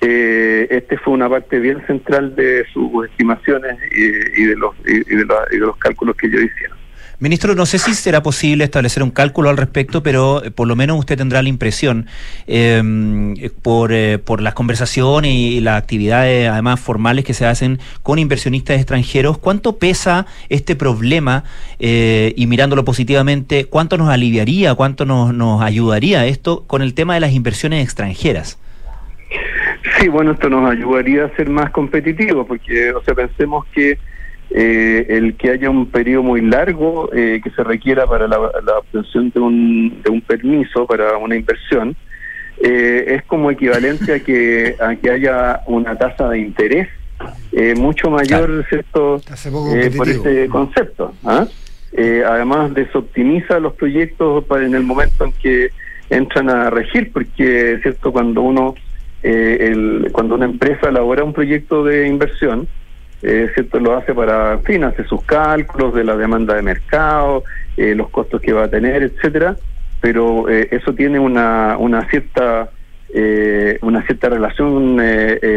eh, este fue una parte bien central de sus estimaciones y, de, los, y, de, y de los cálculos que ellos hicieron. Ministro, no sé si será posible establecer un cálculo al respecto, pero eh, por lo menos usted tendrá la impresión, em, por, eh, por las conversaciones y las actividades además formales que se hacen con inversionistas extranjeros, ¿cuánto pesa este problema? Eh, y mirándolo positivamente, ¿cuánto nos aliviaría, cuánto nos, nos ayudaría esto con el tema de las inversiones extranjeras? Sí, bueno, esto nos ayudaría a ser más competitivos, porque, o sea, pensemos que eh, el que haya un periodo muy largo eh, que se requiera para la, obtención de un, de un permiso para una inversión eh, es como equivalente a que a que haya una tasa de interés mucho mayor cierto por este concepto ¿ah? además desoptimiza los proyectos para en el momento en que entran a regir porque cierto cuando uno el, cuando una empresa elabora un proyecto de inversión eh, ¿cierto? Lo hace para, en fin, hace sus cálculos de la demanda de mercado, eh, los costos que va a tener, etcétera, pero eh, eso tiene una, una cierta eh, una cierta relación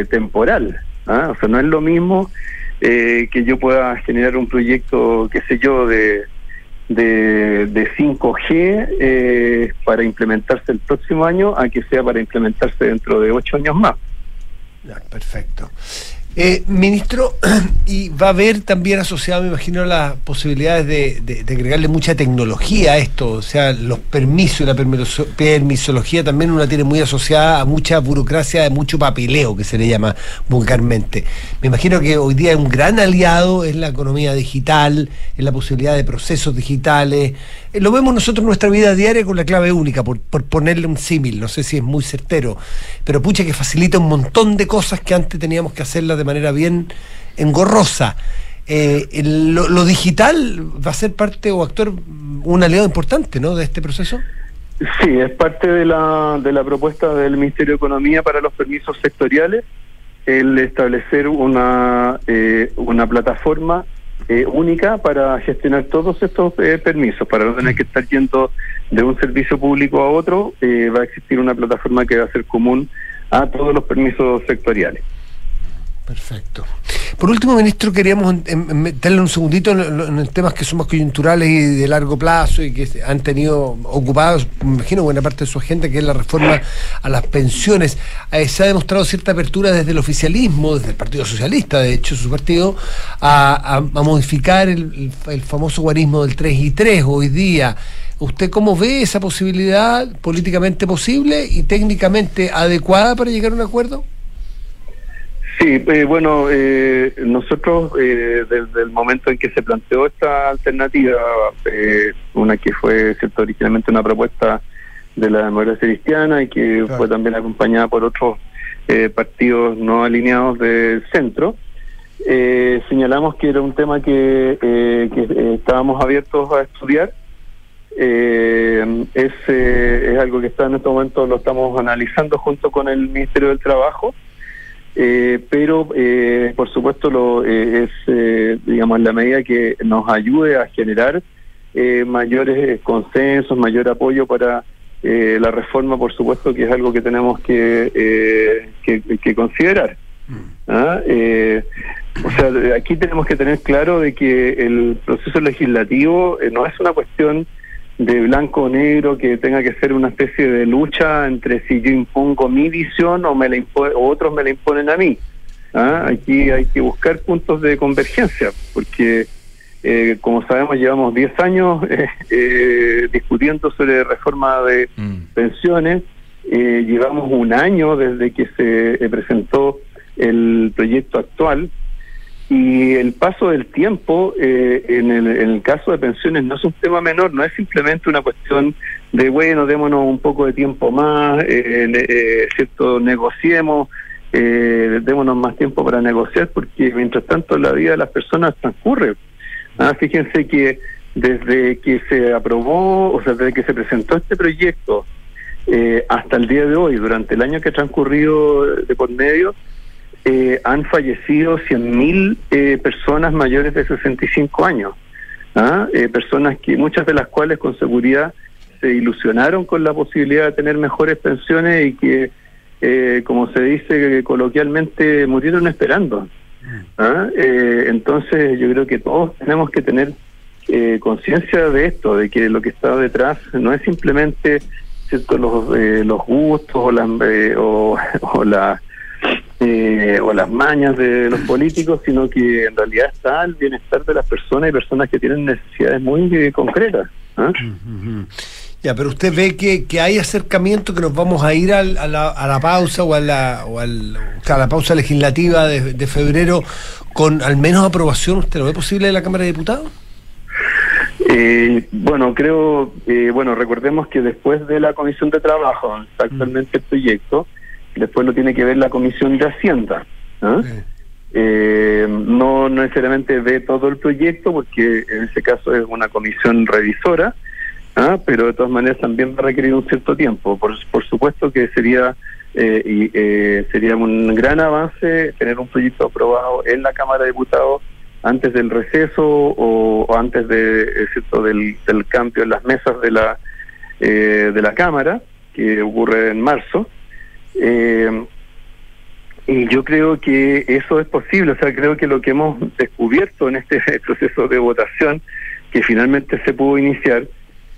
temporal, ¿ah? o sea, no es lo mismo que yo pueda generar un proyecto, qué sé yo, de de, de 5G para implementarse el próximo año a que sea para implementarse dentro de ocho años más. perfecto. Eh, ministro, [clears throat] y va a haber también asociado, me imagino, las posibilidades de, agregarle mucha tecnología a esto, o sea, los permisos y la permisología también una tiene muy asociada a mucha burocracia, de mucho papeleo, que se le llama vulgarmente. Me imagino que hoy día un gran aliado es la economía digital, es la posibilidad de procesos digitales. Eh, lo vemos nosotros en nuestra vida diaria con la clave única, por, ponerle un símil, no sé si es muy certero, pero pucha que facilita un montón de cosas que antes teníamos que hacerlas de manera bien engorrosa. Eh, lo, digital va a ser parte o actor, un aliado importante ¿no? de este proceso? Sí, es parte de la, de la propuesta del Ministerio de Economía para los permisos sectoriales, el establecer una, eh, una plataforma eh, única para gestionar todos estos permisos, para no tener que estar yendo de un servicio público a otro, va a existir una plataforma que va a ser común a todos los permisos sectoriales. Perfecto. Por último, ministro, queríamos meterle un segundito en, temas que son más coyunturales y de largo plazo y que han tenido ocupados, me imagino, buena parte de su agenda, que es la reforma a las pensiones. Eh, se ha demostrado cierta apertura desde el oficialismo, desde el Partido Socialista, de hecho, su partido, a, modificar el, el, famoso guarismo del 3 y 3 hoy día. ¿Usted cómo ve esa posibilidad políticamente posible y técnicamente adecuada para llegar a un acuerdo? Sí, eh, bueno, eh, nosotros eh, desde el momento en que se planteó esta alternativa, eh, una que fue cierto originalmente una propuesta de la democracia cristiana y que fue también acompañada por otros partidos no alineados del centro, señalamos que era un tema que, que estábamos abiertos a estudiar. Eh, es, eh, es algo que está en este momento, lo estamos analizando junto con el Ministerio del Trabajo, eh, pero eh, por supuesto lo, eh, es, eh, digamos, la medida que nos ayude a generar eh, mayores consensos, mayor apoyo para eh, la reforma, por supuesto que es algo que tenemos que, eh, que, que considerar. ¿Ah? Eh, o sea, aquí tenemos que tener claro de que el proceso legislativo eh, no es una cuestión de blanco o negro que tenga que ser una especie de lucha entre si yo impongo mi visión o me la o otros me la imponen a mí. ¿Ah? Aquí hay que buscar puntos de convergencia, porque eh, como sabemos llevamos 10 años [laughs] eh, eh, discutiendo sobre reforma de Mm. pensiones. Eh, llevamos un año desde que se eh, presentó el proyecto actual y el paso del tiempo eh, en, el, caso de pensiones no es un tema menor, no es simplemente una cuestión de, bueno, démonos un poco de tiempo más, eh, eh, ¿cierto? negociemos, eh, démonos más tiempo para negociar, porque mientras tanto la vida de las personas transcurre. Ah, fíjense que desde que se aprobó, o sea, desde que se presentó este proyecto eh, hasta el día de hoy, durante el año que ha transcurrido de por medio, eh, han fallecido 100.000 eh, personas mayores de 65 años. ¿ah? Eh, personas que muchas de las cuales con seguridad se ilusionaron con la posibilidad de tener mejores pensiones y que, eh, como se dice coloquialmente, murieron esperando. ¿ah? Eh, entonces yo creo que todos tenemos que tener eh, conciencia de esto, de que lo que está detrás no es simplemente cierto los, los gustos o las [laughs] o la, eh, o las mañas de los políticos, sino que en realidad está el bienestar de las personas y personas que tienen necesidades muy eh, concretas. ¿ah? Ya, pero usted ve que, que hay acercamiento, que nos vamos a ir al- a, la, a la pausa o a la, o al- a la pausa legislativa de, de febrero con al menos aprobación. ¿Usted lo ve posible en la Cámara de Diputados? Eh, bueno, creo, eh, bueno, recordemos que después de la Comisión de Trabajo, está actualmente el proyecto, después lo tiene que ver la Comisión de Hacienda. ¿ah? Eh, no necesariamente ve todo el proyecto, porque en ese caso es una comisión revisora, ¿ah? pero de todas maneras también va a requerir un cierto tiempo. Por, por supuesto que sería eh, y, eh, sería un gran avance tener un proyecto aprobado en la Cámara de Diputados antes del receso o, o antes de, es cierto, del, del cambio en las mesas de la eh, de la Cámara que ocurre en marzo. Eh, y yo creo que eso es posible, o sea, creo que lo que hemos descubierto en este [laughs] proceso de votación que finalmente se pudo iniciar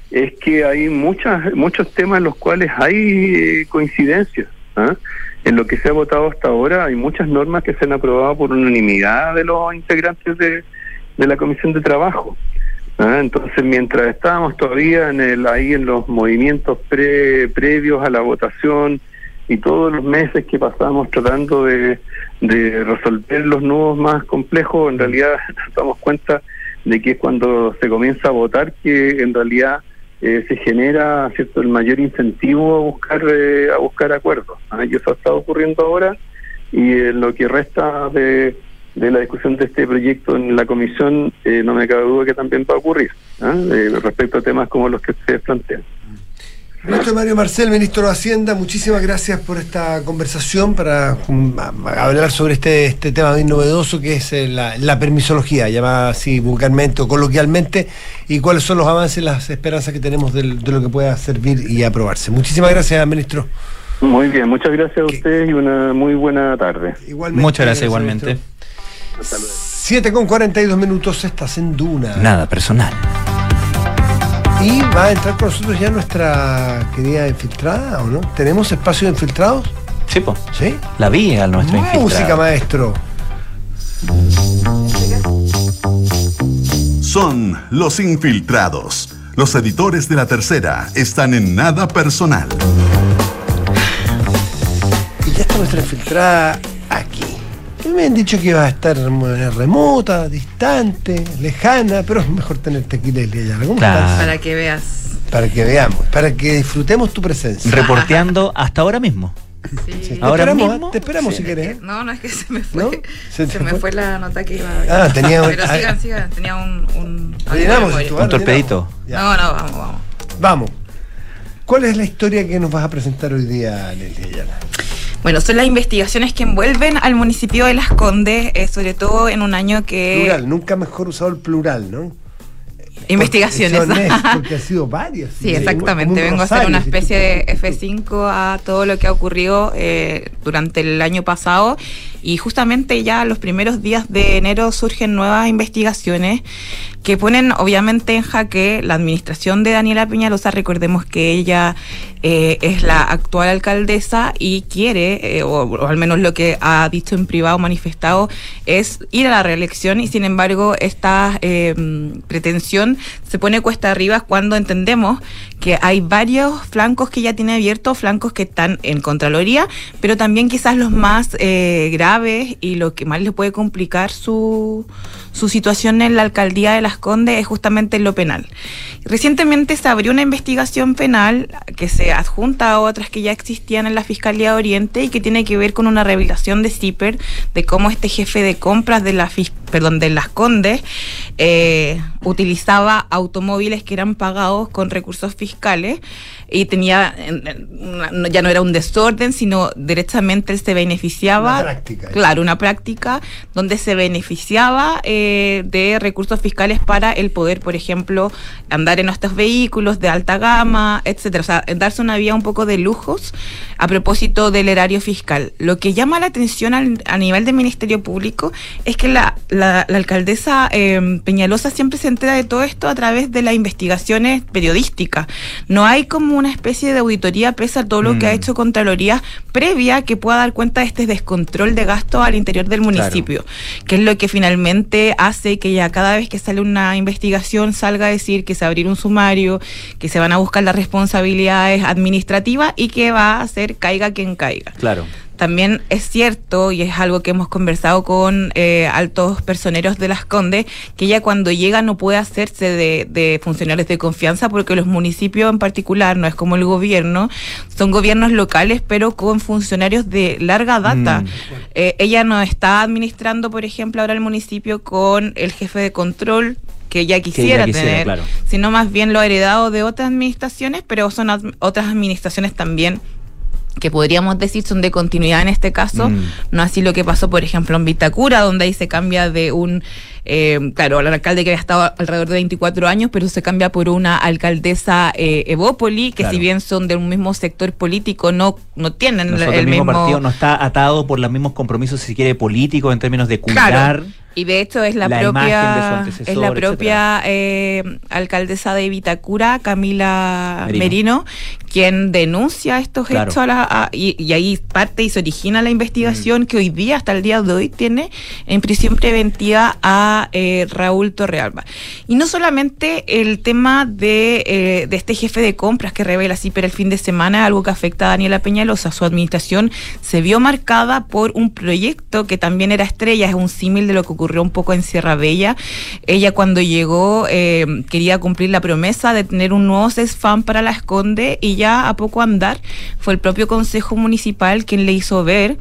es que hay muchas muchos temas en los cuales hay eh, coincidencias. ¿ah? En lo que se ha votado hasta ahora hay muchas normas que se han aprobado por unanimidad de los integrantes de, de la Comisión de Trabajo. ¿ah? Entonces, mientras estábamos todavía en el ahí en los movimientos pre, previos a la votación y todos los meses que pasamos tratando de, resolver los nudos más complejos, en realidad [laughs] nos damos cuenta de que es cuando se comienza a votar que en realidad eh, se genera cierto el mayor incentivo a buscar eh, a buscar acuerdos ¿ah? y eso ha estado ocurriendo ahora y en lo que resta de, de la discusión de este proyecto en la comisión eh, no me cabe duda que también va a ocurrir ¿ah? Eh, respecto a temas como los que ustedes plantean Ministro Mario Marcel, ministro de Hacienda, muchísimas gracias por esta conversación para um, hablar sobre este, este tema bien novedoso que es eh, la, la permisología, llamada así vulgarmente o coloquialmente, y cuáles son los avances y las esperanzas que tenemos de, lo que pueda servir y aprobarse. Muchísimas gracias, ministro. muy bien muchas gracias a ¿Qué? ustedes y una muy buena tarde Igualmente, Muchas gracias, ministro. igualmente. 7 con 42 minutos, estás en Duna. Nada personal. Y va a entrar con nosotros ya nuestra querida infiltrada, ¿o no? ¿Tenemos espacio de infiltrados? Sí, po. ¿Sí? La vi a nuestro Música, infiltrado. maestro. Son los infiltrados. Los editores de la tercera están en nada personal. Y ya está nuestra infiltrada me han dicho que iba a estar remota, distante, lejana, pero es mejor tenerte aquí, Leslie Ayala. ¿Cómo Claro. estás? Para que veas. Para que veamos, para que disfrutemos tu presencia. Reporteando hasta ahora mismo. Sí. Te Ahora esperamos, mismo, te esperamos sí. si querés. ¿eh? No, no es que se me fue. ¿No? Se, ¿Se te me fue? la nota que iba Ah, tenía [laughs] un- Pero ah, sigan, sigan. Tenía un. un ¿eh? torpedito. No, no, vamos, vamos. Vamos. ¿Cuál es la historia que nos vas a presentar hoy día, Ayala? Bueno, son las investigaciones que envuelven al municipio de Las Condes, eh, sobre todo en un año que... Plural, nunca mejor usado el plural, ¿no? Investigaciones. Porque, es- porque ha sido [laughs] varias. Sí, exactamente. Vengo a hacer una especie de tú- F5 a todo lo que ha ocurrido eh, durante el año pasado. Y justamente ya los primeros días de enero surgen nuevas investigaciones que ponen obviamente en jaque la administración de Daniela Peñalosa. Recordemos que ella eh, es la actual alcaldesa y quiere, eh, o, o al menos lo que ha dicho en privado, manifestado, es ir a la reelección y sin embargo esta eh, pretensión se pone cuesta arriba cuando entendemos que hay varios flancos que ya tiene abiertos, flancos que están en Contraloría, pero también quizás los más eh, y lo que más le puede complicar su, su situación en la alcaldía de Las Condes es justamente en lo penal. Recientemente se abrió una investigación penal que se adjunta a otras que ya existían en la Fiscalía de Oriente y que tiene que ver con una revelación de CIPER de cómo este jefe de compras de la fis- perdón, de Las Condes eh, utilizaba automóviles que eran pagados con recursos fiscales y tenía ya no era un desorden, sino directamente él se beneficiaba Una práctica. Claro, una práctica donde se beneficiaba eh, de recursos fiscales para el poder, por ejemplo, andar en estos vehículos de alta gama, etcétera. O sea, darse una vía un poco de lujos a propósito del erario fiscal. Lo que llama la atención al- a nivel del Ministerio Público es que la, la- la alcaldesa eh, Peñalosa siempre se entera de todo esto a través de las investigaciones periodísticas. No hay como una especie de auditoría pese a todo lo que ha Mm. hecho Contraloría previa que pueda dar cuenta de este descontrol de gasto al interior del municipio, que es lo que finalmente hace que ya cada vez que sale una investigación salga a decir que se va a abrir un sumario, que se van a buscar las responsabilidades administrativas y que va a hacer caiga quien caiga. Claro. También es cierto, y es algo que hemos conversado con eh, altos personeros de las Condes, que ella cuando llega no puede hacerse de, de funcionarios de confianza porque los municipios en particular, no es como el gobierno, son gobiernos locales pero con funcionarios de larga data. Mm. Eh, ella no está administrando, por ejemplo, ahora el municipio con el jefe de control que ella quisiera, quisiera, tener, claro. sino más bien lo ha heredado de otras administraciones, pero son ad- otras administraciones también que podríamos decir son de continuidad en este caso, Mm. no así lo que pasó, por ejemplo, en Vitacura, donde ahí se cambia de un, eh, claro, al alcalde que había estado alrededor de 24 años, pero se cambia por una alcaldesa eh, Evópoli, que Claro. si bien son del mismo sector político, no, no tienen No el, el mismo, mismo... partido, no está atado por los mismos compromisos, si quiere, políticos en términos de cuidar. Claro. Y de hecho es la, de propia es la propia eh, alcaldesa de Vitacura, Camila Merino. Merino, quien denuncia estos Claro. hechos a la- a- y, y ahí parte y se origina la Mm. investigación que hoy día, hasta el día de hoy, tiene en prisión preventiva a eh, Raúl Torrealba. Y no solamente el tema de, eh, de este jefe de compras que revela CIPER el fin de semana, algo que afecta a Daniela Peñalosa. Su administración se vio marcada por un proyecto que también era estrella, es un símil de lo que ocurrió un poco en Sierra Bella. Ella cuando llegó eh, quería cumplir la promesa de tener un nuevo CESFAM para la Esconde y ya a poco andar fue el propio Consejo Municipal quien le hizo ver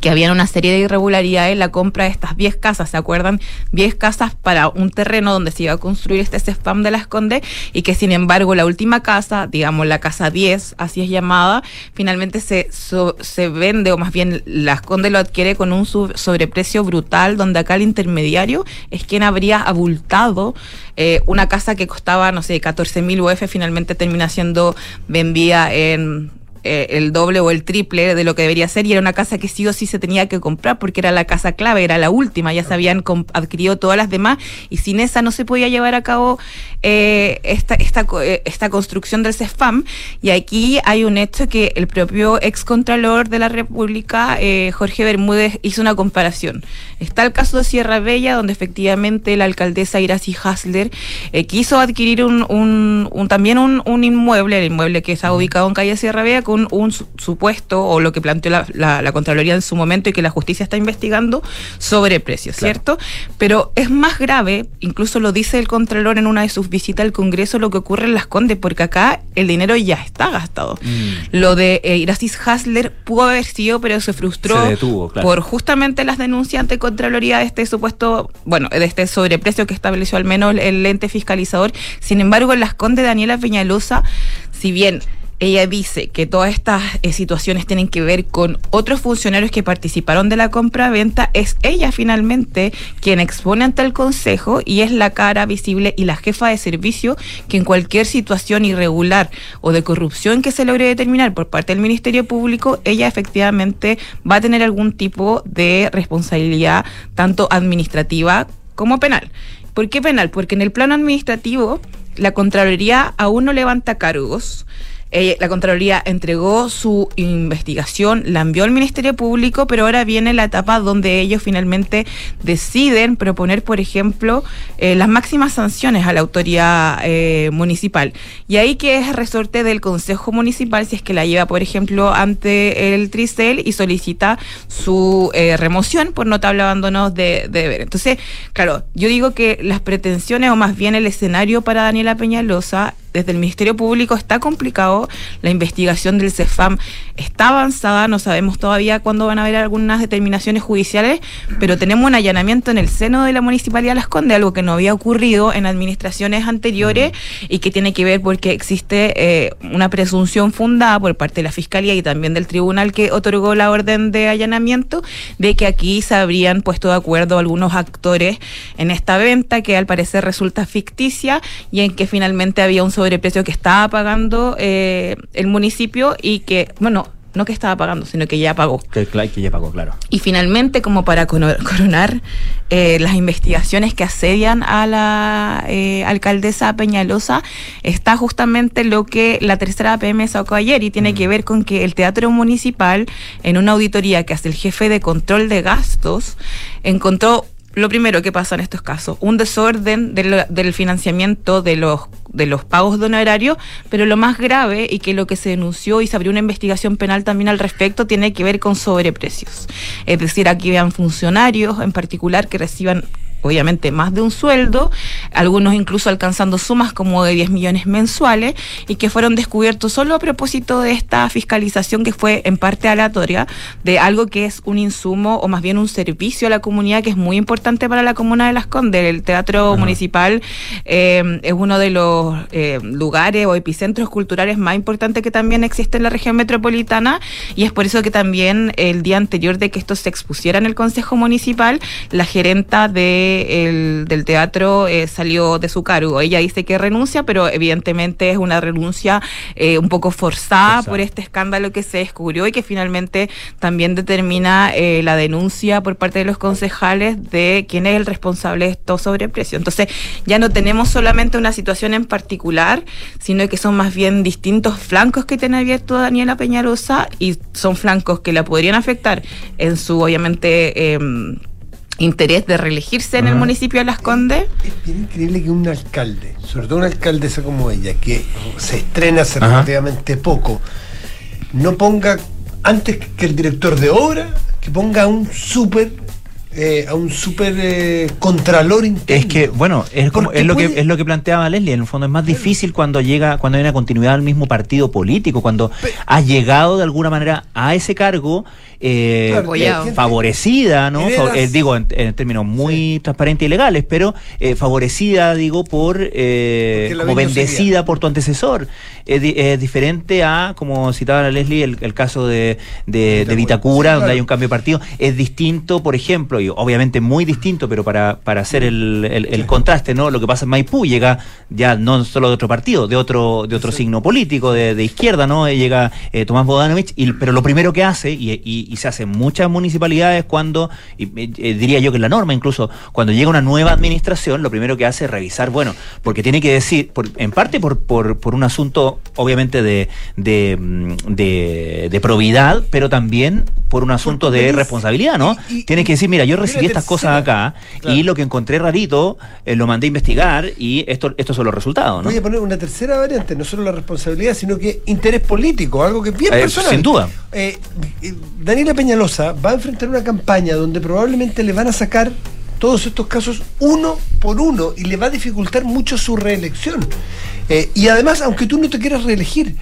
que habían una serie de irregularidades en la compra de estas 10 casas, ¿se acuerdan? 10 casas para un terreno donde se iba a construir este CESPAM de las Condes y que sin embargo la última casa, digamos la casa 10, así es llamada, finalmente se, se vende o más bien las Condes lo adquiere con un sub- sobreprecio brutal donde acá el intermediario es quien habría abultado eh, una casa que costaba, no sé, 14 mil UF, finalmente termina siendo vendida en eh, el doble o el triple de lo que debería ser y era una casa que sí o sí se tenía que comprar porque era la casa clave, era la última, ya se habían adquirido todas las demás y sin esa no se podía llevar a cabo eh, esta, esta, eh, esta construcción del CESFAM. Y aquí hay un hecho que el propio excontralor de la República, eh, Jorge Bermúdez, hizo una comparación. Está el caso de Sierra Bella, donde efectivamente la alcaldesa Iracy Hasler quiso adquirir un, un- un- también un, un inmueble, el inmueble que está ubicado en calle Sierra Bella, con con un su- supuesto o lo que planteó la, la- la Contraloría en su momento y que la justicia está investigando sobre precios, Claro. ¿cierto? Pero es más grave, incluso lo dice el Contralor en una de sus visitas al Congreso, lo que ocurre en Las Condes, porque acá el dinero ya está gastado. Mm. Lo de eh, Irasis Hasler pudo haber sido, pero se frustró Se detuvo, claro. por justamente las denuncias ante Contraloría de este supuesto, bueno, de este sobreprecio que estableció al menos el ente fiscalizador. Sin embargo, en las Condes Daniela Peñalosa, si bien ella dice que todas estas eh, situaciones tienen que ver con otros funcionarios que participaron de la compra-venta, es ella finalmente quien expone ante el Consejo y es la cara visible y la jefa de servicio que en cualquier situación irregular o de corrupción que se logre determinar por parte del Ministerio Público, ella efectivamente va a tener algún tipo de responsabilidad, tanto administrativa como penal. ¿Por qué penal? Porque en el plano administrativo la Contraloría aún no levanta cargos. Eh, la Contraloría entregó su investigación, la envió al Ministerio Público, pero ahora viene la etapa donde ellos finalmente deciden proponer, por ejemplo, eh, las máximas sanciones a la autoridad eh, municipal. Y ahí que es resorte del Consejo Municipal si es que la lleva, por ejemplo, ante el Tricel y solicita su remoción por notable abandono de deber. Entonces, claro, yo digo que las pretensiones o más bien el escenario para Daniela Peñalosa desde el Ministerio Público está complicado, la investigación del CEFAM está avanzada, no sabemos todavía cuándo van a haber algunas determinaciones judiciales, pero tenemos un allanamiento en el seno de la Municipalidad de Las Condes, algo que no había ocurrido en administraciones anteriores y que tiene que ver porque existe eh, una presunción fundada por parte de la Fiscalía y también del tribunal que otorgó la orden de allanamiento de que aquí se habrían puesto de acuerdo algunos actores en esta venta que al parecer resulta ficticia y en que finalmente había un sobreprecio que estaba pagando eh, el municipio y que, bueno, no que estaba pagando, sino que ya pagó. Que, que ya pagó, claro. Y finalmente, como para coronar eh, las investigaciones que asedian a la eh, alcaldesa Peñalosa, está justamente lo que la tercera APM sacó ayer y tiene que ver con que el Teatro Municipal, en una auditoría que hace el jefe de control de gastos, encontró lo primero que pasa en estos casos, un desorden del, financiamiento de los, de los pagos de honorarios, pero lo más grave y que lo que se denunció y se abrió una investigación penal también al respecto tiene que ver con sobreprecios. Es decir, aquí vean funcionarios en particular que reciban obviamente más de un sueldo, algunos incluso alcanzando sumas como de 10 millones mensuales y que fueron descubiertos solo a propósito de esta fiscalización que fue en parte aleatoria de algo que es un insumo o más bien un servicio a la comunidad que es muy importante para la comuna de Las Condes. El Teatro Municipal eh, es uno de los eh, lugares o epicentros culturales más importantes que también existe en la región metropolitana y es por eso que también el día anterior de que esto se expusiera en el Consejo Municipal, la gerenta de el- del teatro eh, salió de su cargo. Ella dice que renuncia, pero evidentemente es una renuncia eh, un poco forzada por este escándalo que se descubrió y que finalmente también determina eh, la denuncia por parte de los concejales de quién es el responsable de estos sobreprecios. Entonces ya no tenemos solamente una situación en particular, sino que son más bien distintos flancos que tiene abierto Daniela Peñarosa y son flancos que la podrían afectar en su, obviamente, em, interés de reelegirse en el Ajá. municipio de Las Condes. Es bien increíble que un alcalde, sobre todo una alcaldesa como ella, que se estrena hace Ajá. relativamente poco, no ponga, antes que el director de obra, que ponga a un súper, eh, a un súper eh, contralor interno. Es que, bueno, es, como, es, lo que, es lo que planteaba Leslie. En el fondo es más difícil cuando llega, cuando hay una continuidad del mismo partido político, cuando has llegado de alguna manera a ese cargo eh, Apoyado. eh, favorecida, ¿no? Eh, digo, en, en términos muy transparentes y legales, pero eh, favorecida, digo, por como bendecida sería. por tu antecesor. Es di- es diferente a, como citaba la Leslie, el, el caso de, de, de Vitacura. Sí, donde claro. hay un cambio de partido. Es distinto, por ejemplo, y obviamente muy distinto, pero para, para hacer el, el- el contraste, ¿no? Lo que pasa en Maipú llega ya no solo de otro partido, de otro, de otro signo político, de, de izquierda, ¿no? Llega Tomás Bodanovich, y, pero lo primero que hace, y, y- y se hace en muchas municipalidades cuando, y, eh, diría yo que es la norma incluso, cuando llega una nueva administración, lo primero que hace es revisar, bueno, porque tiene que decir, por- en parte por, por, por un asunto obviamente de, de, mm, de, de probidad, pero también por un asunto de responsabilidad, ¿no? y- y- Tienes que decir, mira, yo recibí estas cosas acá Claro. y lo que encontré rarito eh, lo mandé a investigar y esto, estos son los resultados, ¿no? Voy a poner una tercera variante, no solo la responsabilidad, sino que interés político, algo que es bien Eh, personal. sin duda. Eh, Peñalosa va a enfrentar una campaña donde probablemente le van a sacar todos estos casos uno por uno y le va a dificultar mucho su reelección. Eh, y además, aunque tú no te quieras reelegir,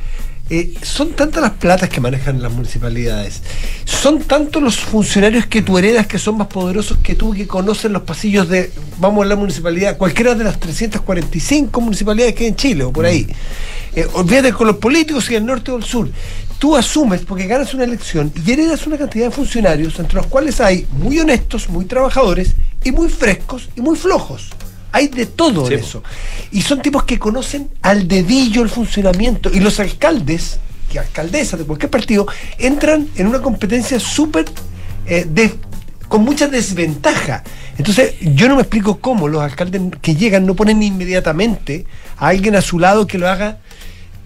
eh, son tantas las platas que manejan las municipalidades, son tantos los funcionarios que tú heredas que son más poderosos que tú, que conocen los pasillos de, vamos a la municipalidad, cualquiera de las 345 municipalidades que hay en Chile o por ahí. Eh, olvídate con los políticos y el norte o el sur. Tú asumes porque ganas una elección y heredas una cantidad de funcionarios entre los cuales hay muy honestos, muy trabajadores y muy frescos y muy flojos. Hay de todo Sí, en po. eso. Y son tipos que conocen al dedillo el funcionamiento. Y los alcaldes, y alcaldesas de cualquier partido, entran en una competencia súper eh, de- con mucha desventaja. Entonces, yo no me explico cómo los alcaldes que llegan no ponen inmediatamente a alguien a su lado que lo haga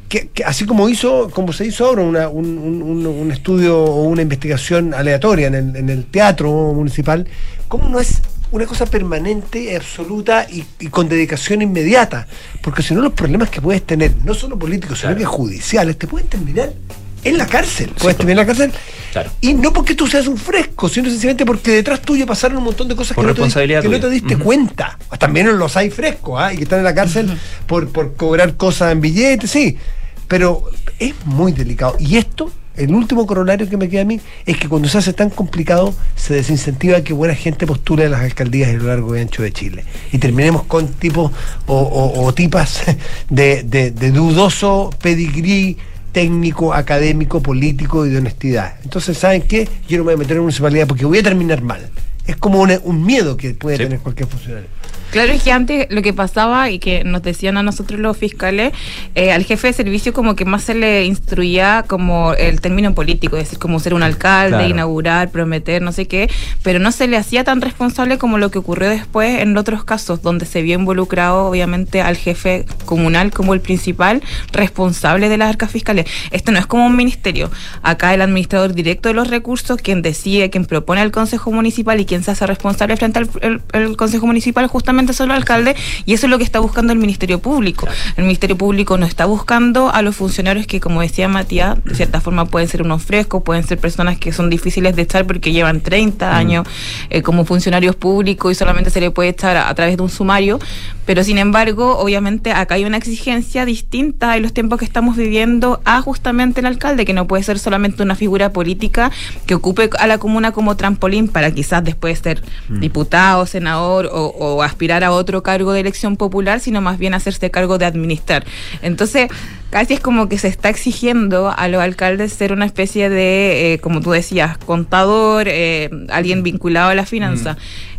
que, que así como hizo, como se hizo ahora una- un, un- un- un estudio o una investigación aleatoria en el, en el teatro municipal, ¿cómo no es una cosa permanente, absoluta y, y con dedicación inmediata? Porque si no los problemas que puedes tener, no solo políticos, sino que judiciales, te pueden terminar en la cárcel. Puedes terminar en la cárcel. Claro. Y no porque tú seas un fresco, sino sencillamente porque detrás tuyo pasaron un montón de cosas Por que, no te, que no te diste cuenta. También los hay frescos, ¿ah? y que están en la cárcel por, por cobrar cosas en billetes, sí. Pero es muy delicado. Y esto, el último corolario que me queda a mí, es que cuando se hace tan complicado, se desincentiva que buena gente postule a las alcaldías a lo largo y ancho de Chile. Y terminemos con tipos o, o- o tipas [laughs] de, de- de dudoso pedigrí técnico, académico, político y de honestidad. Entonces, ¿saben qué? Yo no me voy a meter en una municipalidad porque voy a terminar mal. Es como una- un miedo que puede Sí. tener cualquier funcionario. Claro, es que antes lo que pasaba y que nos decían a nosotros los fiscales, eh, al jefe de servicio como que más se le instruía como el término político, es decir, como ser un alcalde, Claro. inaugurar, prometer, no sé qué, pero no se le hacía tan responsable como lo que ocurrió después en otros casos, donde se vio involucrado obviamente al jefe comunal como el principal responsable de las arcas fiscales. Esto no es como un ministerio. Acá el administrador directo de los recursos, quien decide, quien propone al Consejo Municipal y quien se hace responsable frente al el- el Consejo Municipal, justamente son los alcaldes, y eso es lo que está buscando el Ministerio Público. El Ministerio Público no está buscando a los funcionarios que, como decía Matías, de cierta forma pueden ser unos frescos, pueden ser personas que son difíciles de echar porque llevan 30 años eh, como funcionarios públicos y solamente se le puede echar a, a través de un sumario. Pero sin embargo, obviamente acá hay una exigencia distinta en los tiempos que estamos viviendo a justamente el alcalde, que no puede ser solamente una figura política que ocupe a la comuna como trampolín para quizás después ser diputado, senador o, o aspirar a otro cargo de elección popular, sino más bien hacerse cargo de administrar. Entonces, casi es como que se está exigiendo a los alcaldes ser una especie de, eh, como tú decías, contador, eh, alguien vinculado a la finanza.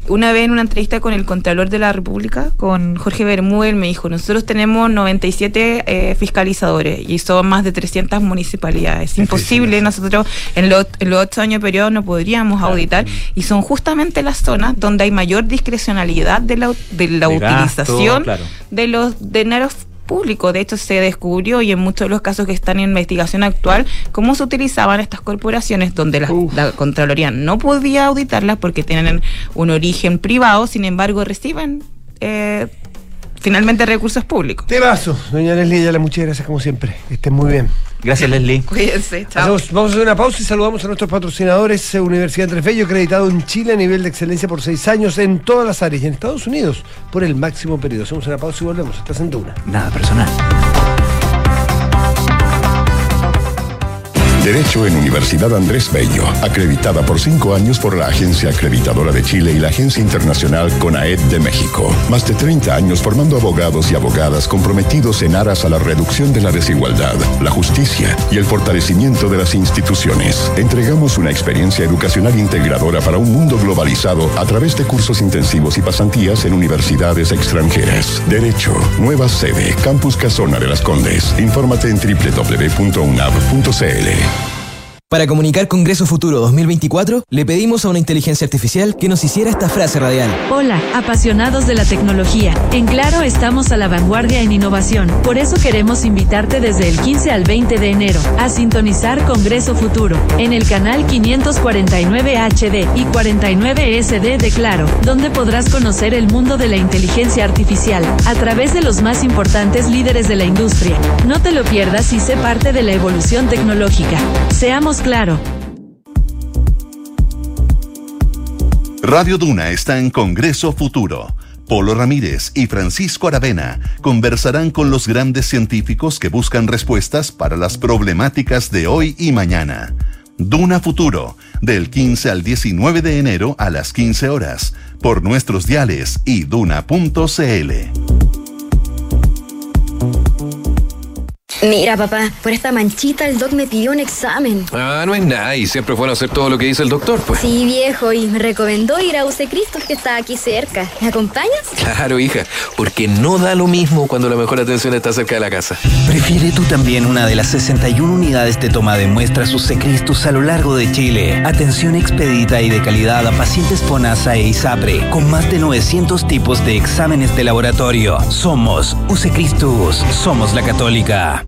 Una vez en una entrevista con el Contralor de la República, con Jorge Bermúdez, me dijo, nosotros tenemos 97 eh, fiscalizadores y son más de 300 municipalidades. Es imposible, nosotros en los, en los ocho años periodos no podríamos auditar y son justamente las zonas donde hay mayor discrecionalidad de la, de la De gasto, utilización claro. de los dineros públicos. De hecho, se descubrió y en muchos de los casos que están en investigación actual, cómo se utilizaban estas corporaciones donde la Contraloría no podía auditarlas porque tienen un origen privado, sin embargo, reciben eh, finalmente recursos públicos. Temazo, doña Leslie Ayala, muchas gracias como siempre. Que estén muy bien. Gracias, Leslie. Cuídense, chao. Hacemos- vamos a hacer una pausa y saludamos a nuestros patrocinadores. eh, Universidad Andrés Bello, acreditado en Chile a nivel de excelencia por seis años en todas las áreas y en Estados Unidos por el máximo periodo. Hacemos una pausa y volvemos. Estás en Duna. Nada personal. Derecho en Universidad Andrés Bello, acreditada por cinco años por la Agencia Acreditadora de Chile y la Agencia Internacional CONAED de México. Más de 30 años formando abogados y abogadas comprometidos en aras a la reducción de la desigualdad, la justicia y el fortalecimiento de las instituciones. Entregamos una experiencia educacional integradora para un mundo globalizado a través de cursos intensivos y pasantías en universidades extranjeras. Derecho, nueva sede, Campus Casona de las Condes. Infórmate en www.unab.cl. Para comunicar Congreso Futuro 2024, le pedimos a una inteligencia artificial que nos hiciera esta frase radial. Hola, apasionados de la tecnología. En Claro estamos a la vanguardia en innovación. Por eso queremos invitarte desde el 15 al 20 de enero a sintonizar Congreso Futuro en el canal 549 HD y 49 SD de Claro, donde podrás conocer el mundo de la inteligencia artificial a través de los más importantes líderes de la industria. No te lo pierdas y sé parte de la evolución tecnológica. Seamos claro. Radio Duna está en Congreso Futuro. Polo Ramírez y Francisco Aravena conversarán con los grandes científicos que buscan respuestas para las problemáticas de hoy y mañana. Duna Futuro, del 15 al 19 de enero a las 15 horas, por nuestros diales y duna.cl. Mira, papá, por esta manchita el doc me pidió un examen. Ah, no es nada, y siempre es bueno hacer todo lo que dice el doctor, pues. Sí, viejo, y me recomendó ir a UC Cristo, que está aquí cerca. ¿Me acompañas? Claro, hija, porque no da lo mismo cuando la mejor atención está cerca de la casa. Prefiere tú también una de las 61 unidades de toma de muestras UC a lo largo de Chile. Atención expedita y de calidad a pacientes FONASA e ISAPRE, con más de 900 tipos de exámenes de laboratorio. Somos UC Cristus, somos la católica.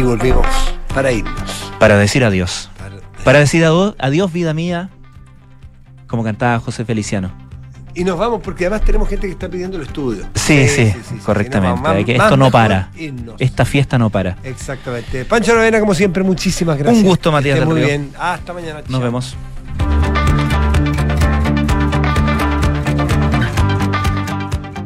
Y volvemos para irnos. Para decir adiós. Para decir adiós, adiós, vida mía, como cantaba José Feliciano. Y nos vamos porque además tenemos gente que está pidiendo el estudio. Sí, sí, correctamente. Más- que más esto no para. irnos. Esta fiesta no para. Exactamente. Pancho Rovena, como siempre, muchísimas gracias. Un gusto, Matías esté Muy bien. Hasta mañana. Nos Chao. vemos.